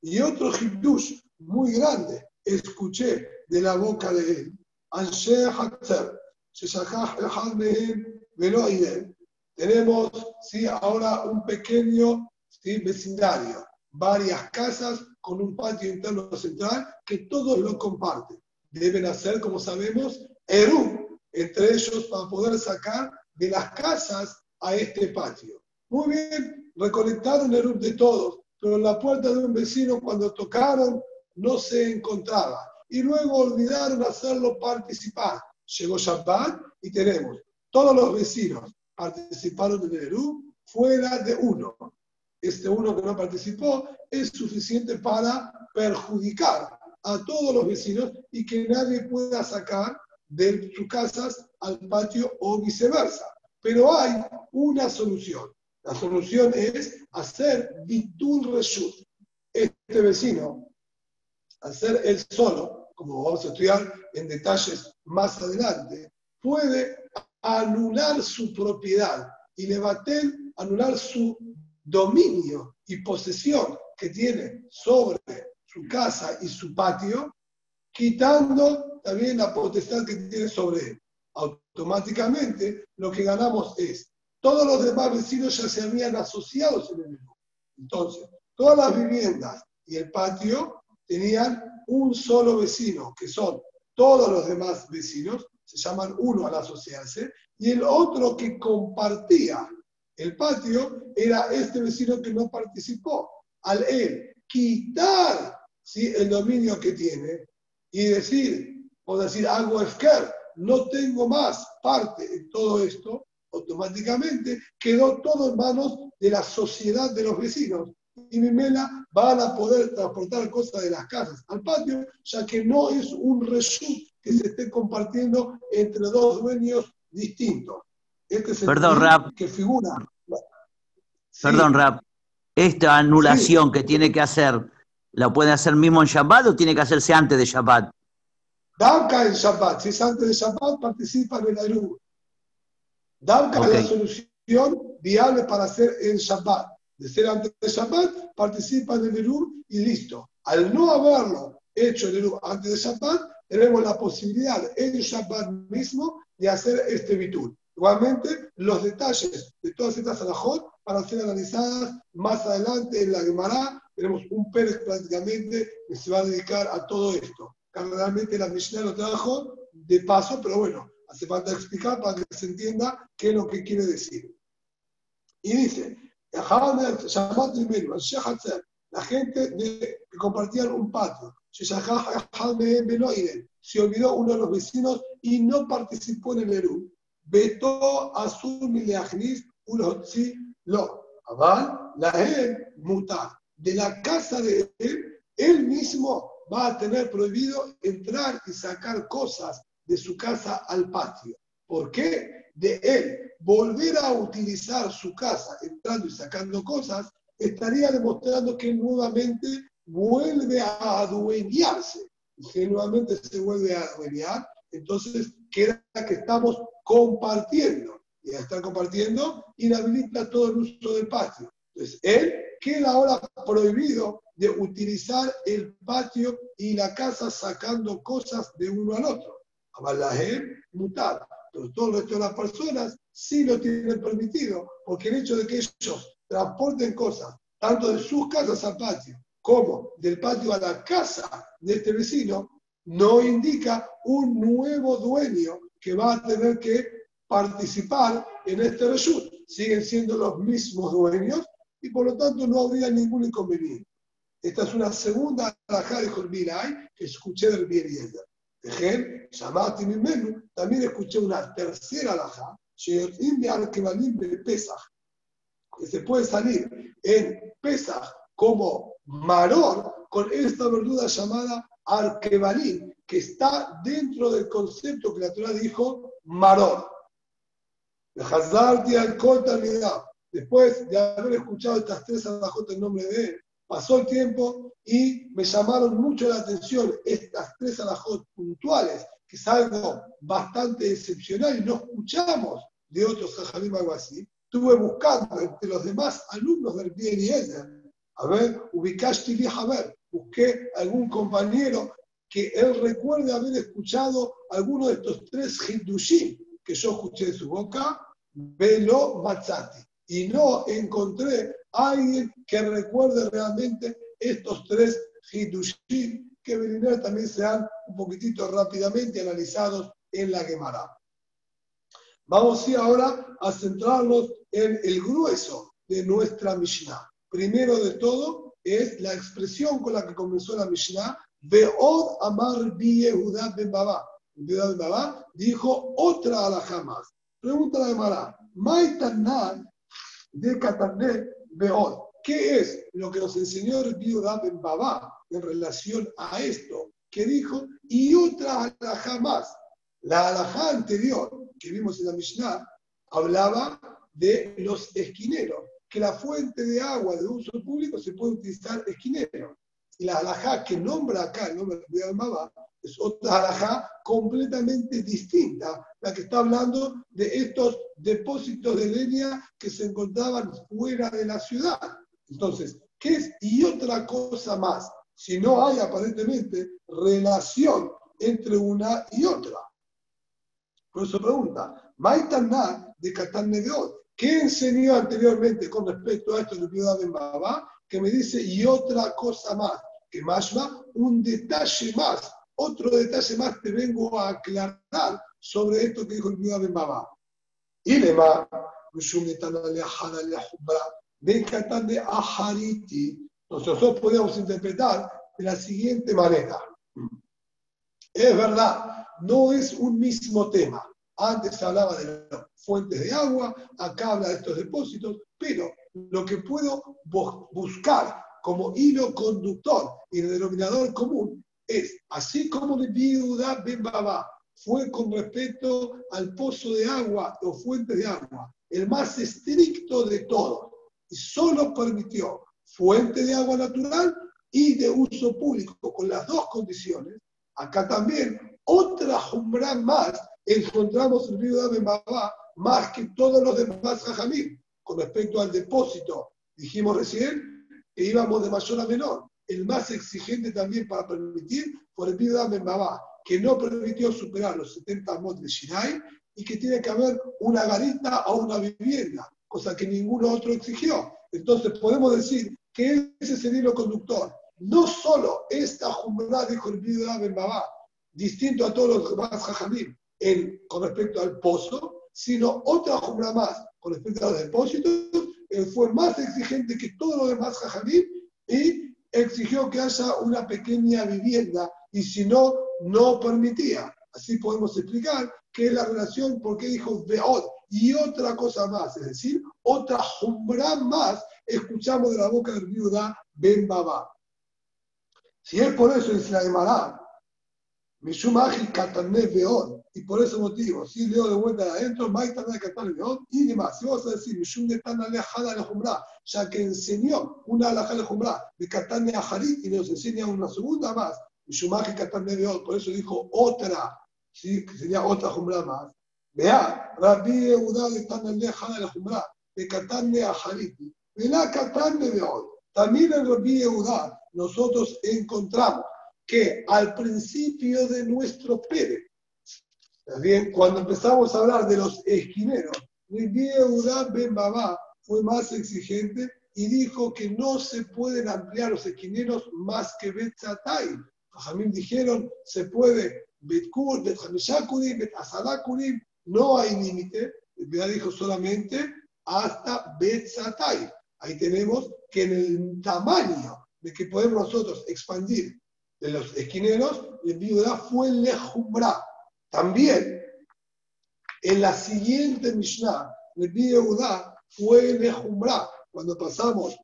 Y otro Hibdush muy grande, escuché de la boca de él. Tenemos ¿sí? ahora un pequeño ¿sí? vecindario, varias casas con un patio interno central que todos lo comparten. Deben hacer, como sabemos, Eru, entre ellos para poder sacar de las casas a este patio. Muy bien, recolectaron Eru de todos, pero en la puerta de un vecino cuando tocaron no se encontraba. Y luego olvidaron hacerlo participar. Llegó Shabbat y tenemos todos los vecinos participaron en el Eru fuera de uno este uno que no participó es suficiente para perjudicar a todos los vecinos y que nadie pueda sacar de sus casas al patio o viceversa. Pero hay una solución. La solución es hacer bitul reshut. Este vecino, hacer él solo, como vamos a estudiar en detalles más adelante, puede anular su propiedad y le baten anular su dominio y posesión que tiene sobre su casa y su patio, quitando también la potestad que tiene sobre él. Automáticamente lo que ganamos es, todos los demás vecinos ya se habían asociado en el mismo. Entonces, todas las viviendas y el patio tenían un solo vecino, que son todos los demás vecinos, se llaman uno al asociarse, y el otro que compartía el patio era este vecino que no participó. Al él quitar ¿sí? el dominio que tiene y decir, o decir, hago esquer, no tengo más parte en todo esto, automáticamente quedó todo en manos de la sociedad de los vecinos. Y Mimela van a poder transportar cosas de las casas al patio, ya que no es un resum que se esté compartiendo entre dos dueños distintos. Este es el Perdón, Rap. que figura. Perdón, Rap. Esta anulación que tiene que hacer, ¿la puede hacer mismo en Shabbat o tiene que hacerse antes de Shabbat? Danka en Shabbat. Si es antes de Shabbat, participa en el Eru. Danka es la solución viable para hacer en Shabbat. De ser antes de Shabbat, participa en el Eru y listo. Al no haberlo hecho el Eru antes de Shabbat, tenemos la posibilidad en Shabbat mismo de hacer este bitul. Igualmente, los detalles de todas estas alajot para ser analizadas más adelante en la Gemara. Tenemos un Pérez prácticamente que se va a dedicar a todo esto. Realmente la Mishnah lo trajo de paso, pero bueno, hace falta explicar para que se entienda qué es lo que quiere decir. Y dice, la gente que compartían un patio, se olvidó uno de los vecinos y no participó en el Eru. Beto Azul Mileachnis Ulotzi Lo. Aval, la él muta. De la casa de él, él mismo va a tener prohibido entrar y sacar cosas de su casa al patio. ¿Por qué? De él volver a utilizar su casa entrando y sacando cosas, estaría demostrando que nuevamente vuelve a adueñarse. Y que nuevamente se vuelve a adueñar, entonces queda que estamos compartiendo. Y al estar compartiendo, inhabilita todo el uso del patio. Entonces, él queda ahora prohibido de utilizar el patio y la casa sacando cosas de uno al otro. Abalahem mutar. Pero todo el resto de las personas sí lo tienen permitido, porque el hecho de que ellos transporten cosas, tanto de sus casas al patio, como del patio a la casa de este vecino, no indica un nuevo dueño que va a tener que participar en este reshut. Siguen siendo los mismos dueños y por lo tanto no habría ningún inconveniente. Esta es una segunda alajá de Jormirai que escuché del Bieliezer. Dejen, Shamati menú, también escuché una tercera alajá, que Pesach, que se puede salir en Pesach como maror con esta verdura llamada arquebalín, que está dentro del concepto que la Torah dijo maror. Después de haber escuchado estas tres alajotas en nombre de él, pasó el tiempo y me llamaron mucho la atención estas tres alajotas puntuales, que es algo bastante excepcional y no escuchamos de otros jajamim algo así. Estuve buscando entre los demás alumnos del y a ver, ubicaste a ver, busqué algún compañero que él recuerde haber escuchado alguno de estos tres Hiddushim que yo escuché de su boca, velo matzati. Y no encontré alguien que recuerde realmente estos tres Hiddushim que venir también sean un poquitito rápidamente analizados en la Gemara. Vamos ahora a centrarnos en el grueso de nuestra Mishnah. Primero de todo es la expresión con la que comenzó la Mishnah, Veod Amar Bi Yehuda Ben Baba. Ben Baba dijo otra alajá más. Pregunta la Gemara, Maitanan de Katané Veod. ¿Qué es lo que nos enseñó el Yehuda Ben Baba en relación a esto? Que dijo, y otra alajá más. La alajá anterior que vimos en la Mishnah hablaba de los esquineros que la fuente de agua de uso público se puede utilizar esquinero. Y la alajá que nombra acá el nombre de Almaba es otra alajá completamente distinta, la que está hablando de estos depósitos de leña que se encontraban fuera de la ciudad. Entonces, ¿qué es? Y otra cosa más, si no hay aparentemente relación entre una y otra. Por eso pregunta, Maitaná de Catán Negeot, ¿Qué enseñó anteriormente con respecto a esto de Piedad Ben Baba? Que me dice, y otra cosa más, que más va, un detalle más, otro detalle más te vengo a aclarar sobre esto que dijo el Piedad Ben Baba. Y le va, de Ahariti, nosotros podemos interpretar de la siguiente manera. Es verdad, no es un mismo tema. Antes hablaba de las fuentes de agua, acá habla de estos depósitos, pero lo que puedo buscar como hilo conductor y denominador común así como de viuda Ben fue con respecto al pozo de agua o fuente de agua, el más estricto de todos, y solo permitió fuente de agua natural y de uso público con las dos condiciones, acá también otra jumbra más encontramos el río de Babá más que todos los demás Jajamim. Con respecto al depósito, dijimos recién que íbamos de mayor a menor. El más exigente también para permitir fue el río de Babá, que no permitió superar los 70 mots de Shinai y que tiene que haber una garita o una vivienda, cosa que ninguno otro exigió. Entonces podemos decir que ese sería el conductor. No solo esta jumra, dijo el Bidra Ben Babá, distinto a todos los demás jajamim con respecto al pozo, sino otra jumra más con respecto a los depósitos, él fue más exigente que todos los demás jajamim y exigió que haya una pequeña vivienda y si no, no permitía. Así podemos explicar que es la relación, porque dijo Beod y otra cosa más, es decir, otra jumbra más, escuchamos de la boca del viuda Ben Baba. Si es por eso, es la de Mishumagi Katané Beod, y por ese motivo, si leo de vuelta de adentro, Maitana Katané Beod, y demás. Si vamos a decir Mishum de tan alejada de Jumbra, ya que enseñó una alejada de Jumbra de Katané Ajarit y nos enseña una segunda más, Mishumagi Katané Beod, por eso dijo otra ¿sí? que sería otra jumbra más. Vea, Rabbi Yehuda de tan alejada de la jumbra, de Katane a Hariti, de la Katane de hoy. También en Rabbi Yehuda nosotros encontramos que al principio de nuestro Pérez, bien, cuando empezamos a hablar de los esquineros, Yehuda Ben Baba fue más exigente y dijo que no se pueden ampliar los esquineros más que Betzatay. Jamín dijeron, se puede Betkur, Bet Hamishakurim, Bet Asadakurim, no hay límite. El dijo solamente hasta Betzatay. Ahí tenemos que en el tamaño de que podemos nosotros expandir de los esquineros, el viuda fue Lejumbra. También en la siguiente Mishnah, el viuda fue Lejumbra. Cuando pasamos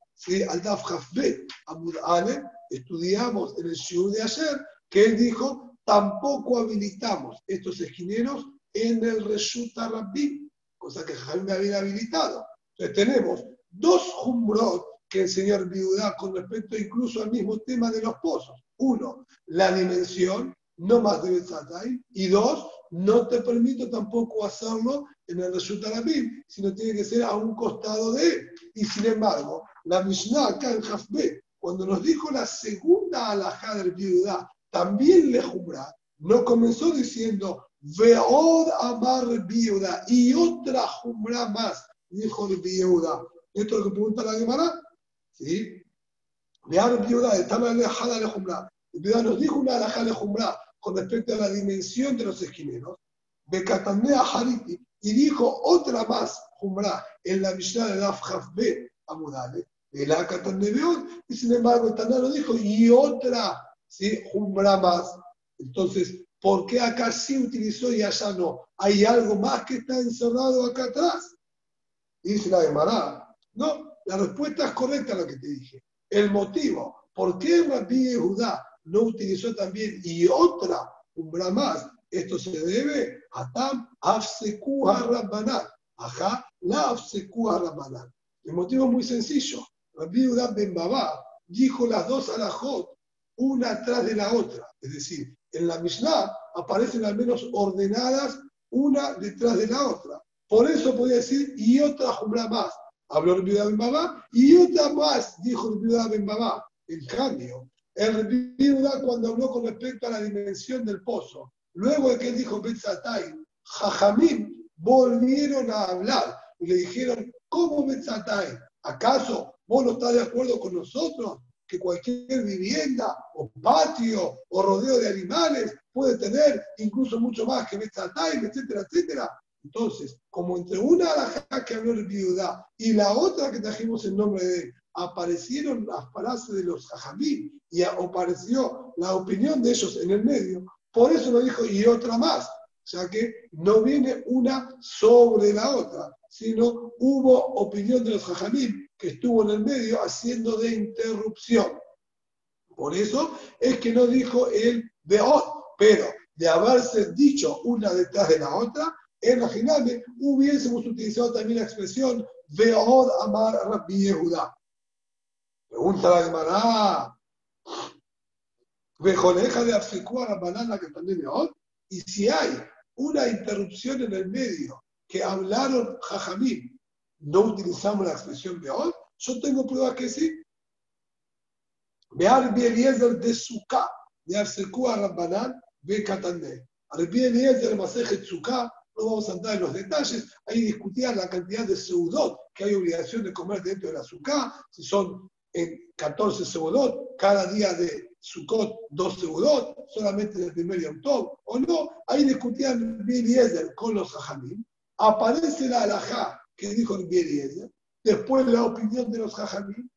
al Daf Hafbet, a estudiamos en el Shiur de ayer, que él dijo tampoco habilitamos estos esquineros en el Reshuta Rabbi, cosa que Jaime había habilitado. Entonces tenemos dos jumbrot que el Viudá con respecto incluso al mismo tema de los pozos. Uno, la dimensión, no más de Betzatay. Y dos, no te permito tampoco hacerlo en el Reshuta Rabbi, sino tiene que ser a un costado de él. Y sin embargo, la Mishnah acá en Jafbe, cuando nos dijo la segunda alajá del Viudá, también le jubra, no comenzó diciendo, Veod amar viuda y otra jubra más, dijo el viuda. Esto es lo que pregunta la Gemara. ¿Sí? Vear viuda, de jubra. El viuda nos dijo una alejada de jubra con respecto a la dimensión de los esquineros. Bekatandea Hariti, y dijo otra más jubra en la Mishnah de la Jafbe Amudale. El Beod, y sin embargo, Taná lo dijo, y otra ¿sí? Jumbra más. Entonces, ¿por qué acá sí utilizó y allá no? ¿Hay algo más que está encerrado acá atrás? Dice la Gemara. No, la respuesta es correcta a lo que te dije. El motivo, ¿por qué Rabbi Judá no utilizó también y otra Jumbra más? Esto se debe a Tam Afsekuha Rabbanat. Ajá, la Afsekuha Rabbanat. El motivo es muy sencillo. Rabbi Judá Ben Babá dijo las dos alajot una atrás de la otra. Es decir, en la Mishnah aparecen al menos ordenadas una detrás de la otra. Por eso podía decir, y otra jumbra más. Habló el Bidá Ben Babá, y otra más, dijo el Bidá Ben Babá. En cambio, el Bidá cuando habló con respecto a la dimensión del pozo, luego de que él dijo Betzatay, Jajamim volvieron a hablar y le dijeron, ¿cómo Betzatay? ¿Acaso vos no estás de acuerdo con nosotros? que cualquier vivienda o patio o rodeo de animales puede tener incluso mucho más que Time, etcétera, etcétera. Entonces, como entre una alajá que habló el viuda y la otra que trajimos en nombre de él, aparecieron las palabras de los jajamí y apareció la opinión de ellos en el medio, por eso lo dijo y otra más, ya que no viene una sobre la otra, sino hubo opinión de los jajamí que estuvo en el medio haciendo de interrupción. Por eso es que no dijo el Beot, pero de haberse dicho una detrás de la otra, imaginable, hubiésemos utilizado también la expresión Beot Amar Rabbi Yehuda. Pregunta la Gemara. Vejoleja de a la banana que también Beot. Y si hay una interrupción en el medio que hablaron Jajamim no utilizamos la expresión Beol, yo tengo pruebas que sí. Beal Eliezer de Sukkah, de Arsekú a Rabbanán, ve Katandé. Al Eliezer Masejet Sukkah, no vamos a entrar en los detalles, ahí discutían la cantidad de seudot que hay obligación de comer dentro de la azúcar, si son en 14 seudot, cada día de Sukkot dos seudot, solamente en el primer Yom Tov, o no, ahí discutían Eliezer con los Jajamim, aparece la alajá que dijo Eliezer, después la opinión de los Jajamim,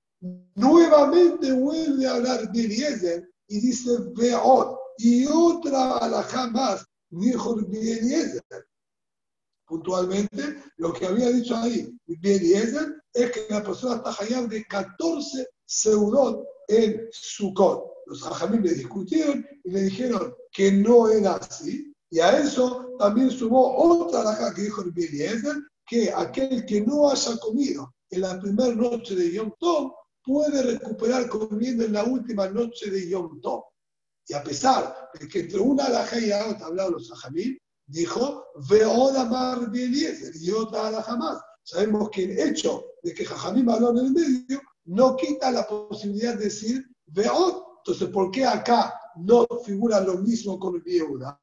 nuevamente vuelve a hablar Eliezer y dice Veot, y otra alajá más, dijo Eliezer. Puntualmente, lo que había dicho ahí Eliezer es que la persona está hallando de 14 seudot en Sukkot. Los hajamim le discutieron y le dijeron que no era así. Y a eso también sumó otra alhaja que dijo el Eliezer, que aquel que no haya comido en la primera noche de Yom Tov puede recuperar comiendo en la última noche de Yom Tov. Y a pesar de que entre una alhaja y la otra hablaron los hajamim, dijo, Veoda Mar Eliezer y otra alhaja más. Sabemos que el hecho de que Jajamim habló en el medio no quita la posibilidad de decir Veod. Entonces, ¿por qué acá no figura lo mismo con Yehuda?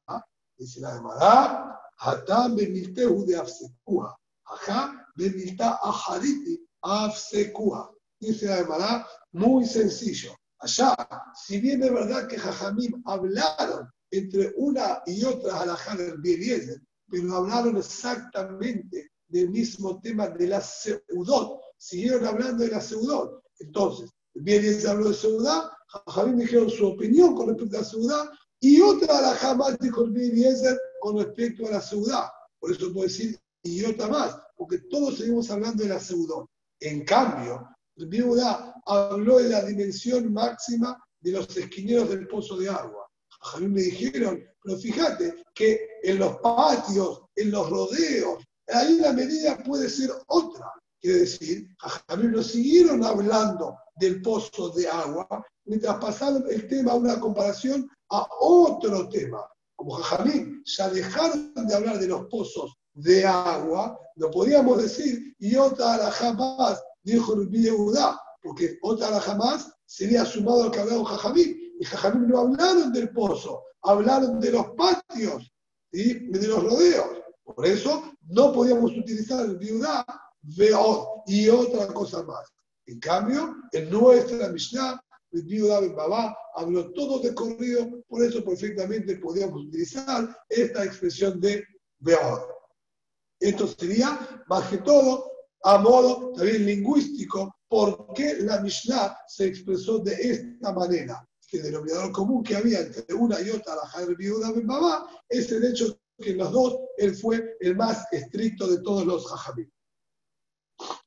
Dice la Gemara, Hatam bemiltehu de Afsekua. Ajá, bemilta ahaditi Afsekua. Dice la Gemara, muy sencillo. Allá, si bien es verdad que Jajamim hablaron entre una y otra alajá del Bieliezer, pero hablaron exactamente del mismo tema de la seudot. Siguieron hablando de la seudot. Entonces, Bieliezer habló de seudá, Javín dijeron su opinión con respecto a la seudá, y otra alajá más dijo el Bieliezer con respecto a la seudá. Por eso puedo decir, y otra más, porque todos seguimos hablando de la seudot. En cambio, el habló de la dimensión máxima de los esquineros del pozo de agua. A me dijeron, pero fíjate que en los patios, en los rodeos, ahí la medida puede ser otra. Quiere decir, a mí nos siguieron hablando del pozo de agua, mientras pasaron el tema a una comparación a otro tema. Como Jajamín ya dejaron de hablar de los pozos de agua, no podíamos decir, y otra jamás dijo el Yehuda, porque otra jamás sería sumado al que hablaba Jajamín. Y Jajamín no hablaron del pozo, hablaron de los patios, y de los rodeos. Por eso no podíamos utilizar viudá, veo y otra cosa más. En cambio, en nuestra Mishnah, el viudá Ben Babá habló todo de corrido, por eso perfectamente podíamos utilizar esta expresión de veo. Esto sería, más que todo, a modo también lingüístico, por qué la Mishnah se expresó de esta manera que el denominador común que había entre una y otra, la Jair Viuda Ben Babá, es el hecho que los dos él fue el más estricto de todos los Jajamim.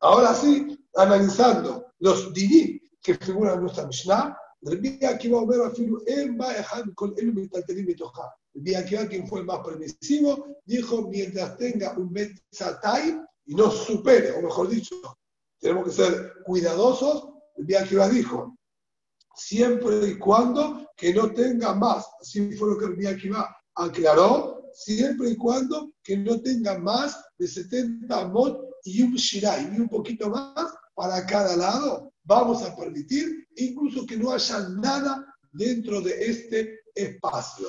Ahora sí, analizando los dinim que figuran en nuestra Mishnah, el día que va a ver a Filu, él va a dejar con. El día que va quien fue el más permisivo, dijo, mientras tenga un Metzatay y no supere, o mejor dicho, tenemos que ser cuidadosos, el día que va dijo, siempre y cuando que no tenga más, así fue lo que el va aclaró, siempre y cuando que no tenga más de 70 mot y un shirai, y un poquito más para cada lado, vamos a permitir incluso que no haya nada dentro de este espacio.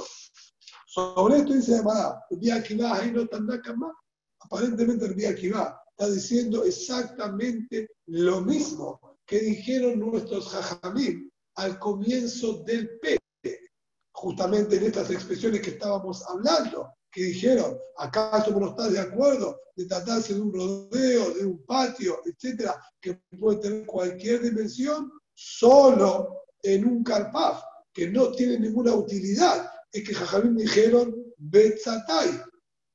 Sobre esto dice Mará, el va, ahí no más. Aparentemente el va está diciendo exactamente lo mismo que dijeron nuestros jajamim al comienzo del P, justamente en estas expresiones que estábamos hablando, que dijeron, ¿acaso no estás de acuerdo de tratarse de un rodeo, de un patio, etcétera, que puede tener cualquier dimensión, solo en un carpaf, que no tiene ninguna utilidad? Es que Jajamín dijeron, Betzatay.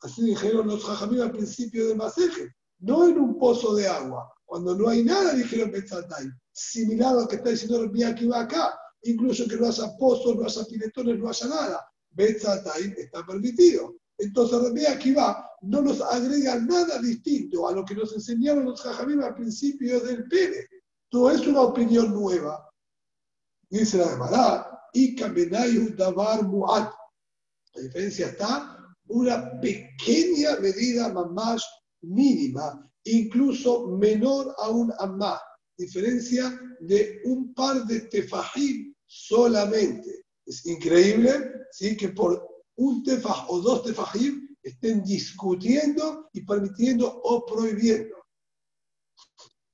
Así dijeron los Jajamín al principio del Maseje, no en un pozo de agua. Cuando no hay nada, dijeron Betzatay similar a lo que está diciendo el va acá, incluso que no haya pozos, no haya piletones, no haya nada. Betzataim está permitido. Entonces el va no nos agrega nada distinto a lo que nos enseñaron los jajamim al principio del Pere. Todo es una opinión nueva. Dice la Gemara, y Davar Muat. La diferencia está una pequeña medida más mínima, incluso menor a un amá diferencia de un par de tefajim solamente. Es increíble ¿sí? que por un tefaj o dos tefajim estén discutiendo y permitiendo o prohibiendo.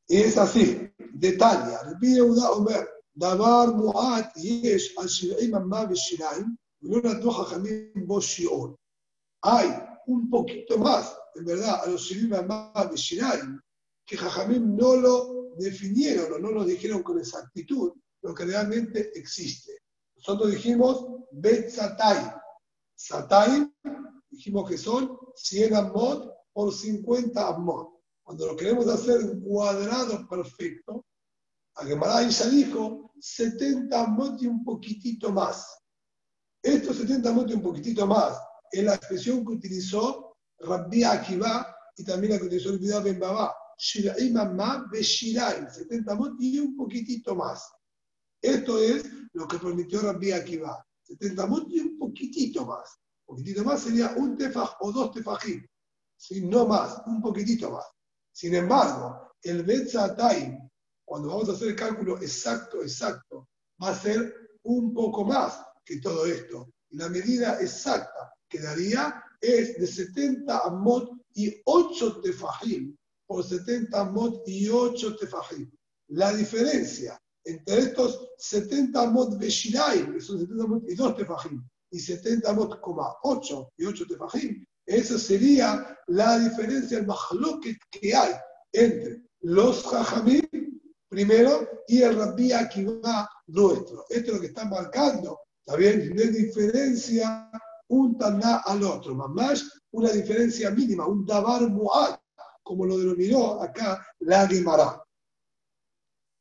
Y es así, detalle. Rabbi Yehuda Omer, דבר מועט יש על שבעים אמה ושיניים, ולא נתנו חכמים בו שיעור. Hay un poquito más, en verdad, a los 70 amas de Shiraim, que Jajamim no lo definieron o no lo dijeron con exactitud, lo que realmente existe. Nosotros dijimos Bet Satay. Satay, dijimos que son 100 amot por 50 amot. Cuando lo queremos hacer un cuadrado perfecto, Agemara ya dijo 70 amot y un poquitito más. Estos 70 amot y un poquitito más es la expresión que utilizó Rabbi Akiva y también la que utilizó el Ben Shiraim Amma Beshiraim, 70 amot y un poquitito más. Esto es lo que permitió Rabbi Akiva. 70 amot y un poquitito más. Un poquitito más sería un tefaj o dos tefajim. Si no más, un poquitito más. Sin embargo, el Betzatayim, cuando vamos a hacer el cálculo exacto, exacto, va a ser un poco más que todo esto. La medida exacta que daría es de 70 amot y 8 tefajim por 70 amot y 8 tefajim. La diferencia entre estos 70 amot beshiraim, que son 70 amot y 2 tefajim, y 70 amot, 8 y 8 tefajim, esa sería la diferencia, el mahloket que hay entre los jajamim, primero, y el rabbi Akiva nuestro. Esto es lo que está marcando. No hay diferencia un taná al otro, más una diferencia mínima, un dabar mu'ad, como lo denominó acá la Gemara.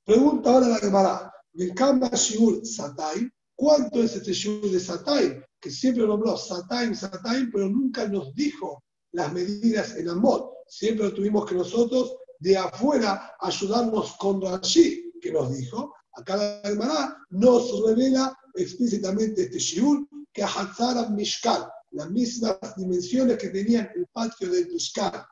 Pregunta ahora la Gemara, Kama Shiur Satay, ¿cuánto es este Shiur de Satay? que siempre nombró Sataim, Sataim, pero nunca nos dijo las medidas en Amot. Siempre tuvimos que nosotros de afuera ayudarnos con Rashi, que nos dijo. Acá la hermana nos revela explícitamente este Shiur, que Hatzara Mishkal, las mismas dimensiones que tenían el patio del Mishkal.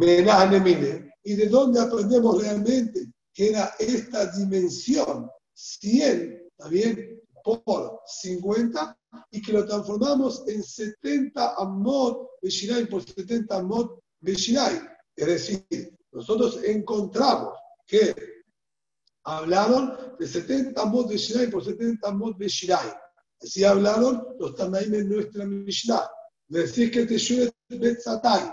¿Y de dónde aprendemos realmente que era esta dimensión? 100, ¿está bien? por 50 y que lo transformamos en 70 amot Beshirai por 70 amot Beshirai. Es decir, nosotros encontramos que hablaron de 70 amot Beshirai por 70 amot Beshirai. Así hablaron los Tanaim en nuestra Mishnah. Decir que te llueve Betzatay.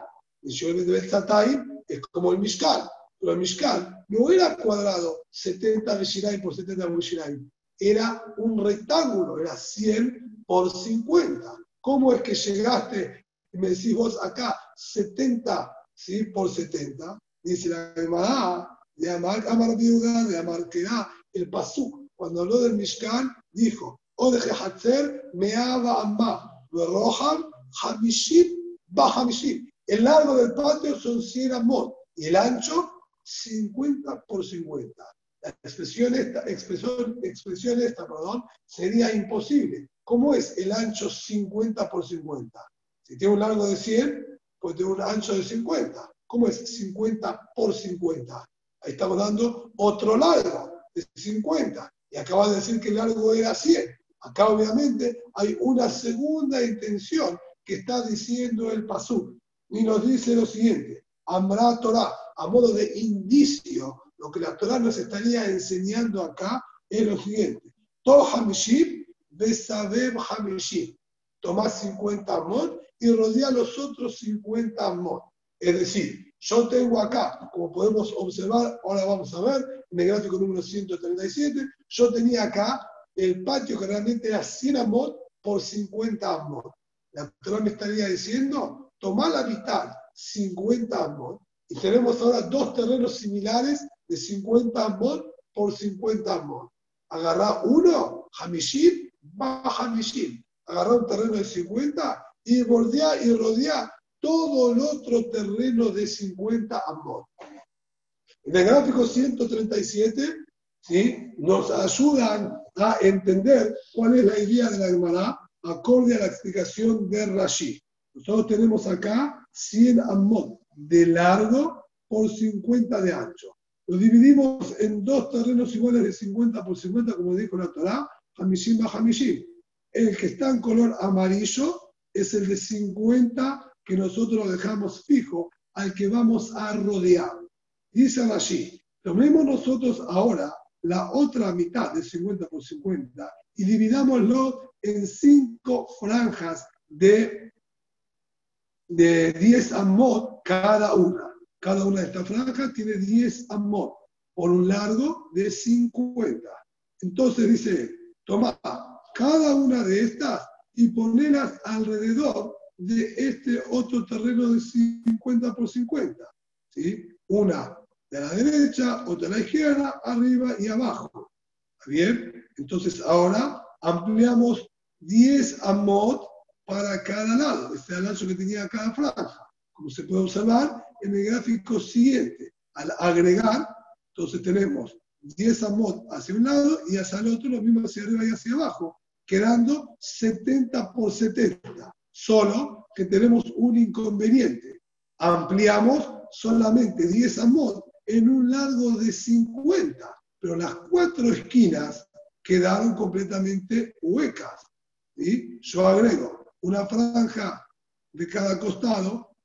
Es como el Mishkan. Pero el Mishkan no era cuadrado 70 Beshirai por 70 Beshirai era un rectángulo, era 100 por 50. ¿Cómo es que llegaste y me decís vos acá 70 ¿sí? por 70? Dice la Gemara, de Amar, Amar Viuda, de Amar Kera, el Pasuk, cuando habló del Mishkan, dijo, O de Hatzer, Meaba Amma, Rohan, Hamishim, Bahamishim. El largo del patio son 100 amot y el ancho 50 por 50 la expresión esta, expresión, expresión esta perdón, sería imposible. ¿Cómo es el ancho 50 por 50? Si tiene un largo de 100, pues tiene un ancho de 50. ¿Cómo es 50 por 50? Ahí estamos dando otro largo de 50. Y acaba de decir que el largo era 100. Acá obviamente hay una segunda intención que está diciendo el Pasú. Y nos dice lo siguiente. Amra Torah, a modo de indicio lo que la Torah nos estaría enseñando acá es lo siguiente. Todo Hamishim, Besabeb Hamishim. Tomás 50 amot y rodea los otros 50 amot. Es decir, yo tengo acá, como podemos observar, ahora vamos a ver, en el gráfico número 137, yo tenía acá el patio que realmente era 100 amot por 50 amot. La Torah me estaría diciendo, tomá la mitad, 50 amot, y tenemos ahora dos terrenos similares de 50 amot por 50 amot. Agarrá uno, Hamishim, va Hamishim. Agarrá un terreno de 50 y bordea y rodea todo el otro terreno de 50 amot. En el gráfico 137, ¿sí? nos ayudan a entender cuál es la idea de la hermana acorde a la explicación de Rashi. Nosotros tenemos acá 100 amot de largo por 50 de ancho. Lo dividimos en dos terrenos iguales de 50 por 50, como dijo la Torah, Hamishim va Hamishim. El que está en color amarillo es el de 50 que nosotros dejamos fijo, al que vamos a rodear. Dice allí, tomemos nosotros ahora la otra mitad de 50 por 50 y dividámoslo en cinco franjas de, de 10 amot cada una. Cada una de estas franjas tiene 10 amot por un largo de 50. Entonces dice, toma cada una de estas y ponelas alrededor de este otro terreno de 50 por 50. ¿sí? Una de la derecha, otra de la izquierda, arriba y abajo. bien? Entonces ahora ampliamos 10 amot para cada lado. Este es el ancho que tenía cada franja. Como se puede observar en el gráfico siguiente. Al agregar, entonces tenemos 10 amot hacia un lado y hacia el otro lo mismo hacia arriba y hacia abajo, quedando 70 por 70. Solo que tenemos un inconveniente. Ampliamos solamente 10 amot en un largo de 50, pero las cuatro esquinas quedaron completamente huecas. ¿sí? Yo agrego una franja de cada costado,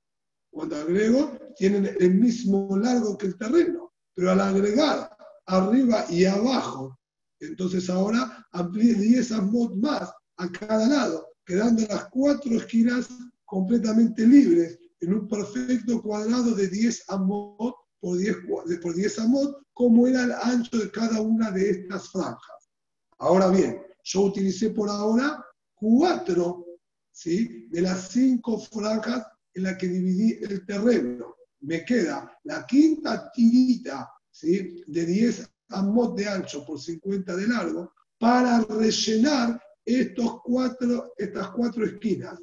cuando agrego, tienen el mismo largo que el terreno, pero al agregar arriba y abajo, entonces ahora amplíe 10 amot más a cada lado, quedando las cuatro esquinas completamente libres en un perfecto cuadrado de 10 amot por 10, por 10 amot, como era el ancho de cada una de estas franjas. Ahora bien, yo utilicé por ahora cuatro ¿sí? de las cinco franjas en las que dividí el terreno. Me queda la quinta tirita ¿sí? de 10 amot de ancho por 50 de largo para rellenar estos cuatro, estas cuatro esquinas.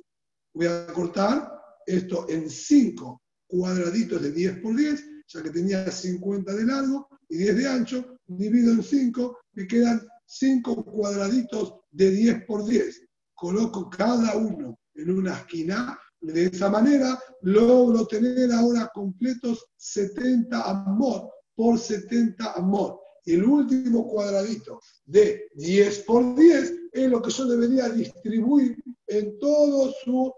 Voy a cortar esto en cinco cuadraditos de 10 por 10 ya que tenía 50 de largo y 10 de ancho, divido en 5, me quedan 5 cuadraditos de 10 por 10. Coloco cada uno en una esquina, de esa manera logro tener ahora completos 70 amot por 70 amot. Y el último cuadradito de 10 por 10 es lo que yo debería distribuir en todo su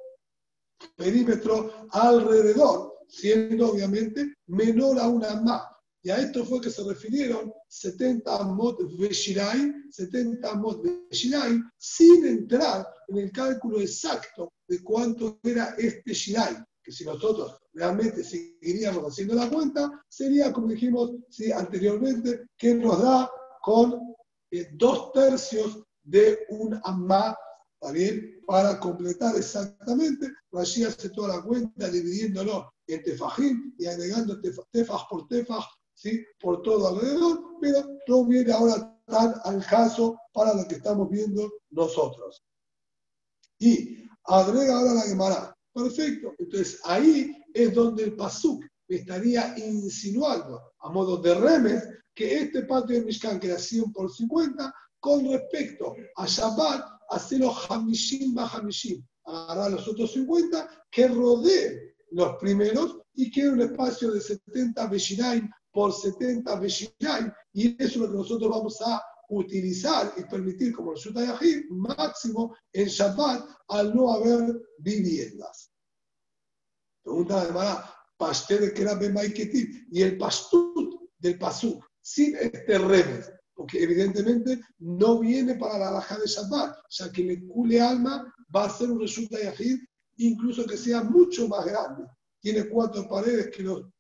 perímetro alrededor siendo obviamente menor a una más. Y a esto fue que se refirieron 70 amot Veshirai, 70 amot Veshirai, sin entrar en el cálculo exacto de cuánto era este Shirai, que si nosotros realmente seguiríamos haciendo la cuenta, sería, como dijimos sí, anteriormente, que nos da con eh, dos tercios de un ¿Está bien? Para completar exactamente, allí hace toda la cuenta dividiéndolo en tefajín y agregando tefaj por tefaj, ¿sí? por todo alrededor, pero no viene ahora tan al caso para lo que estamos viendo nosotros. Y agrega ahora la Gemara. Perfecto. Entonces ahí es donde el Pasuk estaría insinuando, a modo de remes, que este patio de Mishkan, que era 100 por 50, con respecto a Shabbat, hacerlo Hamishim Hamishim, agarrar los otros 50 que rodeen los primeros y quede un espacio de 70 Beshinaim por 70 Beshinaim, y eso es lo que nosotros vamos a utilizar y permitir como resulta de máximo en Shabbat al no haber viviendas. Pregunta de Mara, Pastel que era y el pastut del pasuk, sin este remes, porque evidentemente no viene para la baja de Shabbat, ya que el cule alma va a ser un resulta yajid, incluso que sea mucho más grande. Tiene cuatro paredes que lo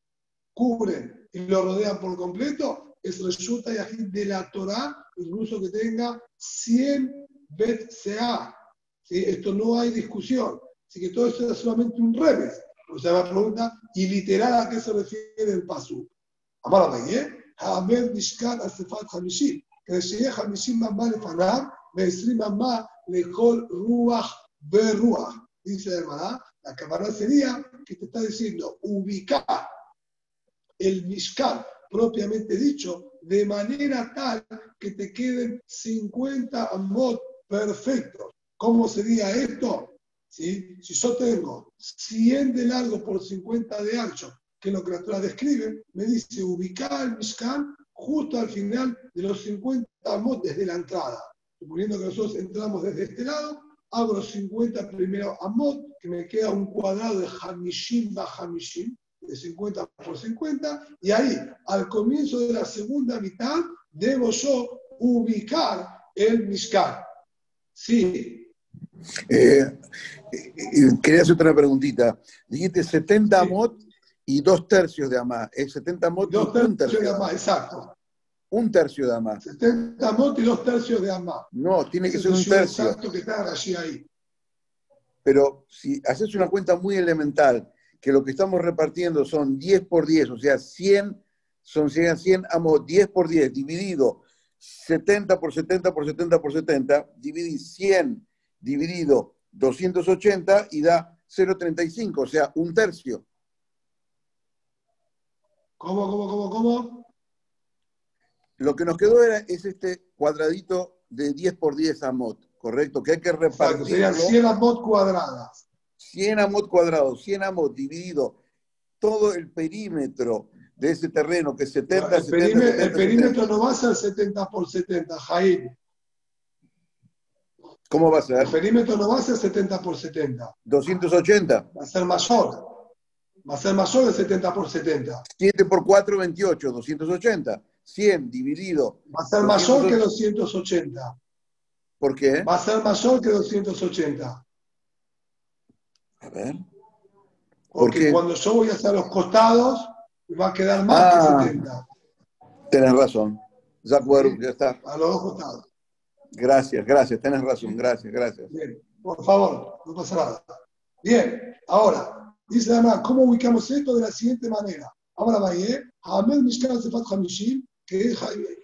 cubren y lo rodean por completo, es resulta y de la Torah, incluso que tenga 100 bet sea. ¿Sí? Esto no hay discusión. Así que todo esto es solamente un remes. O sea, la pregunta, y literal a qué se refiere el paso. Amar ¿eh? Hamer Mishkan Asefat Hamishim. Crecié Hamishim Mamá Lefanab, Mesri Mamá Lejol Ruach Beruach. Dice la hermana, la cámara sería que te está diciendo, ubicar el Mishkan propiamente dicho de manera tal que te queden 50 amot perfectos. ¿Cómo sería esto? ¿Sí? Si yo tengo 100 de largo por 50 de ancho que lo que la Torah describe, me dice ubicar el Mishkan justo al final de los 50 amot desde la entrada. Suponiendo que nosotros entramos desde este lado, abro 50 primero amot, que me queda un cuadrado de Hamishim Hamishim, de 50 por 50, y ahí, al comienzo de la segunda mitad, debo yo ubicar el Mishkan. Sí. Eh, quería hacer otra preguntita. Dijiste 70 amot y dos tercios de amá. Es 70 amot dos y un tercio de amá, exacto. Un tercio de amá. 70 amot y dos tercios de amá. No, tiene que ser un tercio. Exacto que está allí ahí. Pero si haces una cuenta muy elemental, que lo que estamos repartiendo son 10 por 10, o sea, 100, son 100, 100 amot, 10 por 10, dividido 70 por 70 por 70 por 70, dividís 100 dividido 280 y da 0,35, o sea, un tercio. ¿Cómo, cómo, cómo, cómo? Lo que nos quedó era, es este cuadradito de 10 por 10 amot, ¿correcto? Que hay que repartir. Serían 100 amot cuadradas. 100 amot cuadrados, 100 amot dividido todo el perímetro de ese terreno que es 70, el 70, perímetro, 70, el perímetro no va a ser 70 por 70, Jaime. ¿Cómo va a ser? El perímetro no va a ser 70 por 70. 280. Va a ser mayor. Va a ser mayor de 70 por 70. 7 por 4, 28, 280. 100 dividido. Va a ser mayor que 280. ¿Por qué? Va a ser mayor que 280. A ver. Porque cuando yo voy hacia los costados, va a quedar más Ah. que 70. Tenés razón. De acuerdo, ya está. A los dos costados. Gracias, gracias. Tenés razón. Gracias, gracias. Bien, por favor, no pasa nada. Bien, ahora, dice además, ¿cómo ubicamos esto? De la siguiente manera. Ahora va ¿eh? Hamel Mishkan Sefat Hamishim, que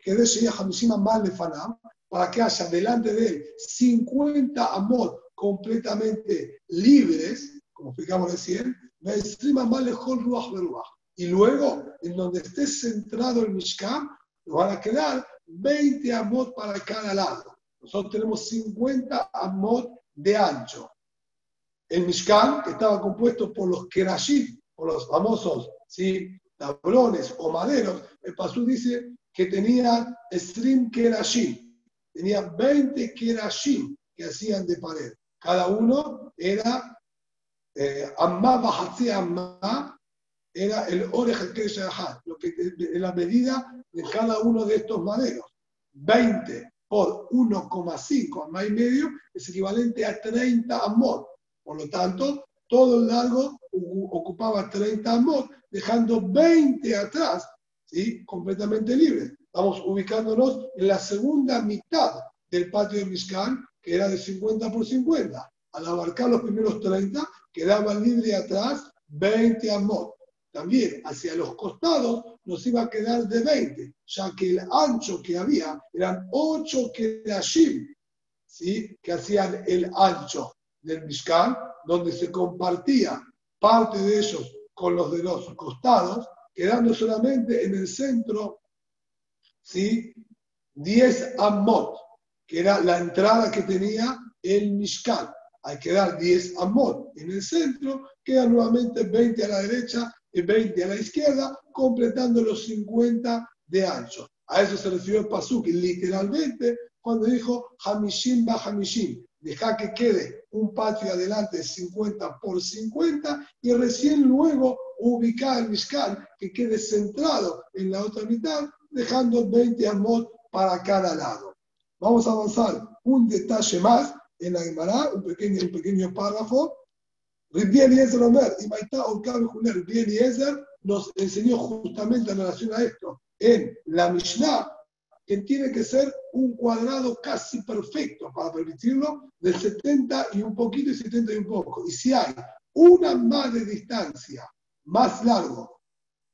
de Shea Hamishim Amal Lefanam, para que haya delante de él 50 amot completamente libres, como explicamos recién. Y luego, en donde esté centrado el Mishkan, nos van a quedar 20 amot para cada lado. Nosotros tenemos 50 amot de ancho. El Mishkan, que estaba compuesto por los kerashim, por los famosos ¿sí? tablones o maderos, el Pasú dice que tenía stream kerashim, tenía 20 kerashim que hacían de pared. Cada uno era eh, amma bajatzi amma, era el orej lo que la medida de cada uno de estos maderos. 20 por 1,5 amma y medio es equivalente a 30 amot. Por lo tanto, todo el largo ocupaba 30 amot, dejando 20 atrás, ¿sí? completamente libres. Estamos ubicándonos en la segunda mitad del patio de Mishkan, que era de 50 por 50. Al abarcar los primeros 30, quedaban libres atrás 20 amot. También hacia los costados nos iba a quedar de 20, ya que el ancho que había eran 8 kerashim, ¿sí? que hacían el ancho del Mishkan, donde se compartía parte de ellos con los de los costados, quedando solamente en el centro ¿sí? 10 amot, que era la entrada que tenía el Mishkan. Hay que dar 10 amot en el centro, quedan nuevamente 20 a la derecha y 20 a la izquierda, completando los 50 de ancho. A eso se refirió el Pasuk, literalmente, cuando dijo Hamishim ba Hamishim, deja que quede un patio adelante 50 por 50 y recién luego ubicar el Mishkan que quede centrado en la otra mitad, dejando 20 amot para cada lado. Vamos a avanzar un detalle más en la Gemara, un pequeño, un pequeño párrafo. Rabbi Eliezer Omer, y Maitá Orkabe Juner, Rabbi Eliezer nos enseñó justamente en relación a esto en la Mishnah, que tiene que ser un cuadrado casi perfecto para permitirlo, de 70 y un poquito y 70 y un poco. Y si hay una más de distancia más largo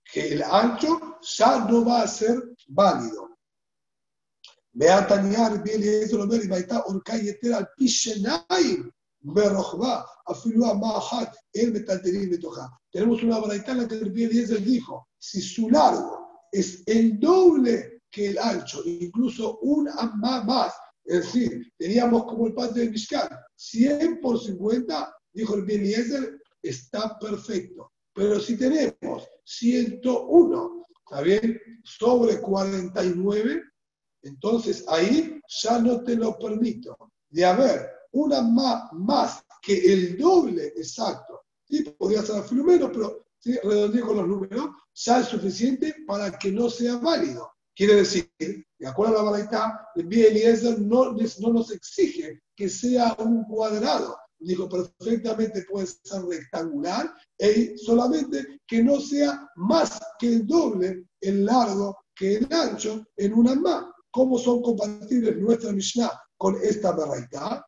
que el ancho, ya no va a ser válido. Beataniar, bien y Omer, y Maitá Orkayeter al Pishenaim. Tenemos una braita en la que el dijo, si su largo es el doble que el ancho, incluso un amma más, es decir, teníamos como el patio de Mishkan, 100 por 50, dijo el está perfecto. Pero si tenemos 101, ¿está bien? Sobre 49, entonces ahí ya no te lo permito. De haber una más, más que el doble exacto, ¿sí? podría ser al menos, pero ¿sí? redondeé con los números, ya es suficiente para que no sea válido. Quiere decir, de acuerdo a la baraita, el Eliezer no, no nos exige que sea un cuadrado. Dijo, perfectamente puede ser rectangular y solamente que no sea más que el doble el largo que el ancho en una más. ¿Cómo son compatibles nuestra Mishnah con esta Baraita?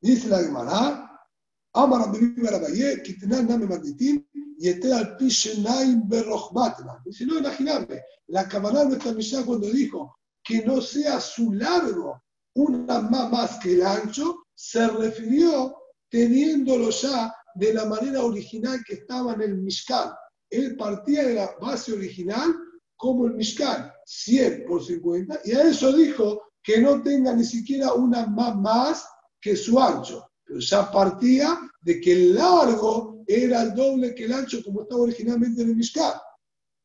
Dice la Gemara, Amar Abdullah Kitnan Name Magnitín, y al Pishenaim Berrochbatna. Dice, no imaginable, la Kabbalah de nuestra Mishnah cuando dijo que no sea su largo una más que el ancho, se refirió teniéndolo ya de la manera original que estaba en el Mishkan. Él partía de la base original como el Mishkan, 100 por 50, y a eso dijo que no tenga ni siquiera una más, más que su ancho pero ya partía de que el largo era el doble que el ancho como estaba originalmente en el Mishkan.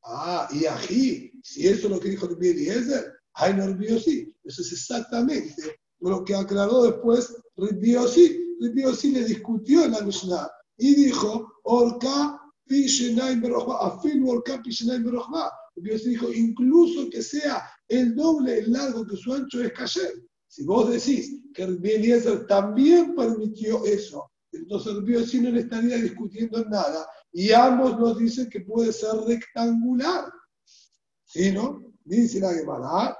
Ah, y aquí, si eso es lo que dijo el Eliezer, hay no sí. Eso es exactamente lo que aclaró después Ribbiosi. Ribbiosi le discutió en la Mishnah y dijo, Orca Pishenaim Berojba, afirmo Orca Pishenaim Berojba. Ribbiosi dijo, incluso que sea el doble el largo que su ancho es cayer. Si vos decís que Eliezer también permitió eso, entonces el no le estaría discutiendo nada y ambos nos dicen que puede ser rectangular. ¿Sí, no? Dice la Gemara,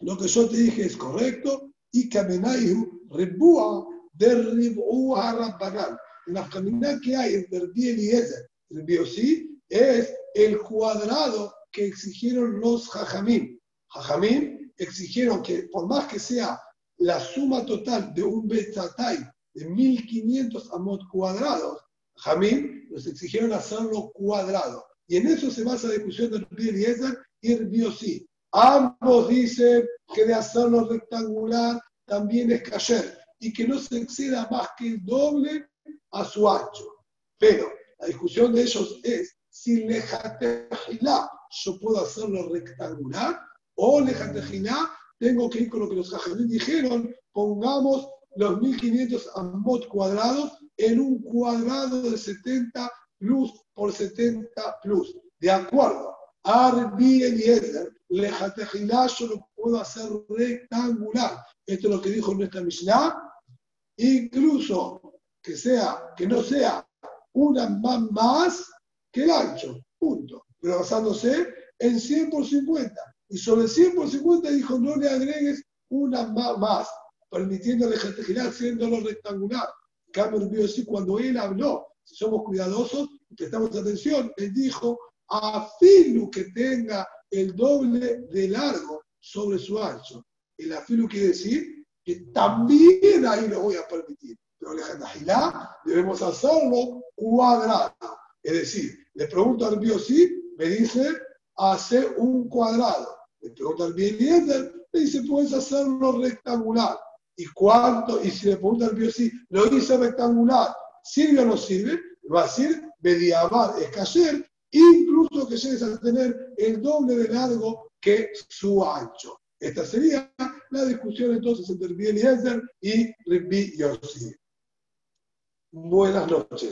lo que yo te dije es correcto y Kamenayu Rebúa de Rebúa Rabbanal. La caminata que hay entre Eliezer y Rabbi es el cuadrado que exigieron los Jajamim. Jajamim exigieron que por más que sea la suma total de un Betzatay de 1500 amot cuadrados, Jamín nos exigieron hacerlo cuadrado. Y en eso se basa la discusión de Eliezer y Rabbi Ambos dicen que de hacerlo rectangular también es cayer y que no se exceda más que el doble a su ancho. Pero la discusión de ellos es si lejatejilá yo puedo hacerlo rectangular o Lejantejiná, tengo que ir con lo que los jajamín dijeron, pongamos los 1500 amot cuadrados en un cuadrado de 70 plus por 70 plus. De acuerdo, Arbi Eliezer, Lejantejiná yo lo puedo hacer rectangular. Esto es lo que dijo nuestra Mishnah. Incluso que sea, que no sea una más, más que el ancho. Punto. Pero basándose en 100 por 50. Y sobre 100 por 50 dijo, no le agregues una más, permitiéndole girar haciéndolo rectangular. Cambio vio así cuando él habló, si somos cuidadosos prestamos atención, él dijo, a afilu que tenga el doble de largo sobre su ancho. El afilu quiere decir que también ahí lo voy a permitir. Pero la debemos hacerlo cuadrado. Es decir, le pregunto al sí, me dice, hace un cuadrado. Le pregunta al bien le dice, puedes hacerlo rectangular. ¿Y cuánto? Y si le pregunta al biosí, lo dice rectangular, ¿sirve o no sirve? Va a decir, Bediabar es cayer, incluso que llegues a tener el doble de largo que su ancho. Esta sería la discusión entonces entre Eliezer y Rabbi Yossi. Buenas noches.